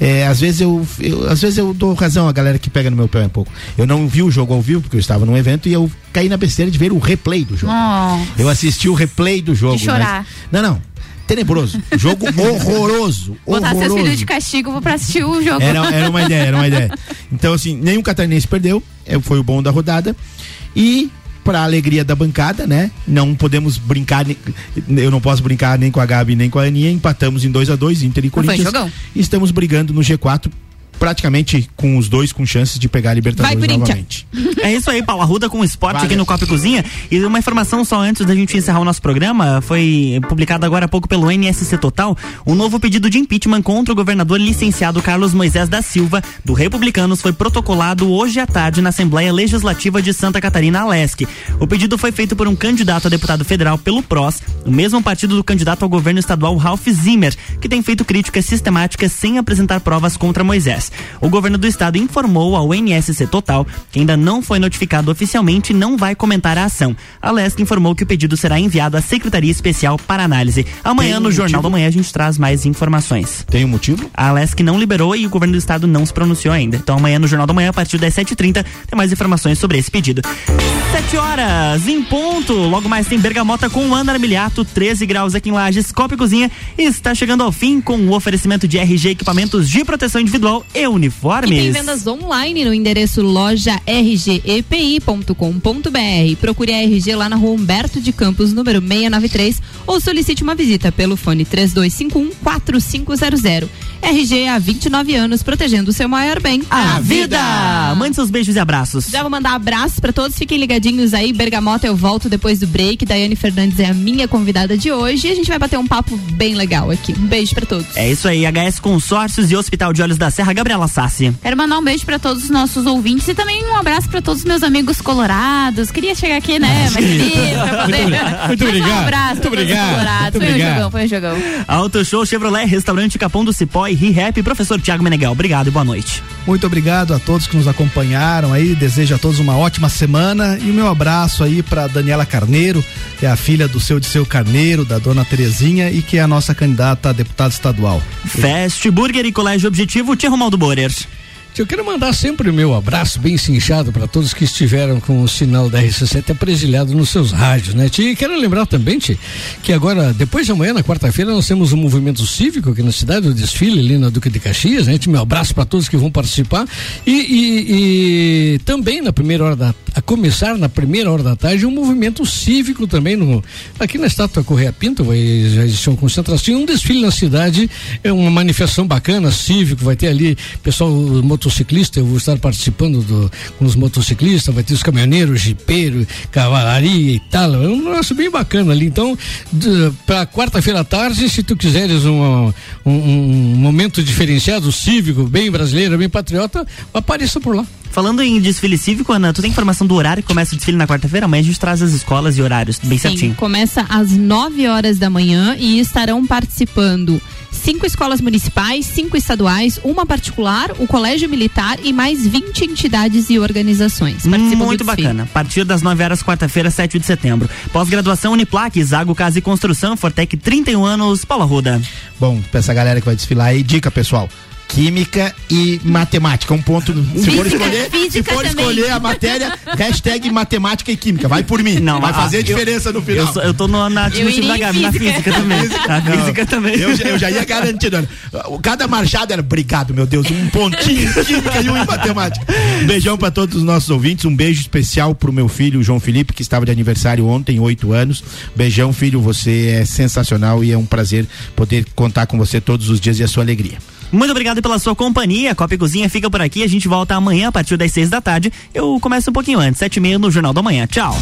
É, às vezes eu, eu- às vezes eu dou razão à galera que pega no meu pé um pouco. Eu não vi o jogo ao vivo porque eu estava num evento e eu caí na besteira de ver o replay do jogo. Nossa. Eu assisti o replay do jogo. De chorar. mas- não, não. Tenebroso. Jogo horroroso. Botar seus horroroso. filhos de castigo vou pra assistir o jogo. Era, era uma ideia, era uma ideia. Então, assim, nenhum catarinense perdeu, é, foi o bom da rodada. E, para alegria da bancada, né? Não podemos brincar, eu não posso brincar nem com a Gabi nem com a Aninha. Empatamos em 2 a 2 Inter e Corinthians. jogão. Estamos brigando no G4 praticamente com os dois com chances de pegar a Libertadores novamente. É isso aí, Paulo Arruda com o esporte Vale. aqui no Copa e Cozinha. E uma informação só antes da gente encerrar o nosso programa, foi publicado agora há pouco pelo NSC Total, um novo pedido de impeachment contra o governador licenciado Carlos Moisés da Silva, do Republicanos, foi protocolado hoje à tarde na Assembleia Legislativa de Santa Catarina, Alesc. O pedido foi feito por um candidato a deputado federal pelo PROS, o mesmo partido do candidato ao governo estadual Ralph Zimmer, que tem feito críticas sistemáticas sem apresentar provas contra Moisés. O governo do estado informou ao NSC Total que ainda não foi notificado oficialmente e não vai comentar a ação. A Lesc informou que o pedido será enviado à Secretaria Especial para análise. Amanhã, no um Jornal motivo? da Manhã, a gente traz mais informações. Tem um motivo? A Lesc não liberou e o governo do estado não se pronunciou ainda. Então amanhã no Jornal da Manhã, a partir das 7h30, tem mais informações sobre esse pedido. 7 horas, em ponto. Logo mais tem Bergamota com o Ana Armiliato, 13 graus aqui em Lages, Copa e Cozinha. Está chegando ao fim com o oferecimento de RG Equipamentos de Proteção Individual e Uniformes. E tem vendas online no endereço loja rgepi.com.br. Procure a RG lá na rua Humberto de Campos, número 693, ou solicite uma visita pelo fone 3251-4500. RG há 29 anos, protegendo o seu maior bem, A vida! Mande seus beijos e abraços. Já vou mandar abraços pra todos, fiquem ligadinhos aí. Bergamota, eu volto depois do break. Daiane Fernandes é a minha convidada de hoje e a gente vai bater um papo bem legal aqui. Um beijo pra todos. É isso aí, HS Consórcios e Hospital de Olhos da Serra, Gabriela Sassi. Quero mandar um beijo pra todos os nossos ouvintes e também um abraço pra todos os meus amigos colorados. Queria chegar aqui, né? Mas queria pra poder. Muito obrigado. Um abraço Muito obrigado. colorados. Muito Foi um obrigado. jogão, foi um jogão. Auto Show Chevrolet, Restaurante Capão do Cipó e ReHap, professor Tiago Meneghel. Obrigado e boa noite. Muito obrigado a todos que nos acompanharam aí. Desejo a todos uma ótima semana e o meu abraço aí para Daniela Carneiro, que é a filha do seu de seu Carneiro, da dona Terezinha e que é a nossa candidata a deputada estadual. Fast Burger e Colégio Objetivo, Tia Romaldo Borer. Eu quero mandar sempre o meu abraço bem cinchado para todos que estiveram com o sinal da RC7 apresilhado nos seus rádios, né, Tia? E quero lembrar também, Tia, que agora, depois de amanhã, na quarta-feira, nós temos um movimento cívico aqui na cidade, o desfile ali na Duque de Caxias, né? Tia, Meu abraço para todos que vão participar. E, e- e também na primeira hora da. A começar na primeira hora da tarde, um movimento cívico também no, aqui na estátua Correia Pinto, vai, já existe uma concentração, um desfile na cidade, é uma manifestação bacana, cívico, vai ter ali pessoal motociclista, eu vou estar participando do, com os motociclistas, vai ter os caminhoneiros, jipeiros, cavalaria e tal, é um negócio bem bacana ali. Então, para quarta-feira à tarde, se tu quiseres uma- um, um momento diferenciado, cívico, bem brasileiro, bem patriota, apareça por lá. Falando em desfile cívico, Ana, tu tem informação do horário que começa o desfile na quarta-feira? Amanhã a gente traz as escolas e horários bem Sim, certinho. começa às 9 horas da manhã e estarão participando cinco escolas municipais, cinco estaduais, uma particular, o Colégio Militar e mais 20 entidades e organizações. Participam Muito bacana. A partir das 9 horas, quarta-feira, 7 de setembro. Pós-graduação Uniplac, Zago Casa e Construção, Fortec 31 anos, Paula Ruda. Bom, pra essa galera que vai desfilar aí, dica, pessoal. Química e matemática. Um ponto. Se for Física, escolher, se for também. escolher a matéria, hashtag matemática e química. Vai por mim. Não, vai a- fazer eu- diferença no final. Eu, sou- eu tô no, na, Eu time da Gabi, na física. também. Na Não, física também. Eu, já- eu já ia garantindo. Cada marchada era, obrigado, meu Deus, um pontinho em química e um em matemática. Um beijão pra todos os nossos ouvintes, um beijo especial pro meu filho, João Felipe, que estava de aniversário ontem, oito anos. Beijão, filho, você é sensacional e é um prazer poder contar com você todos os dias e a sua alegria. Muito obrigado pela sua companhia. Copa e Cozinha fica por aqui. A gente volta amanhã a partir das 6 da tarde. Eu começo um pouquinho antes, sete e meia no Jornal da Manhã. Tchau.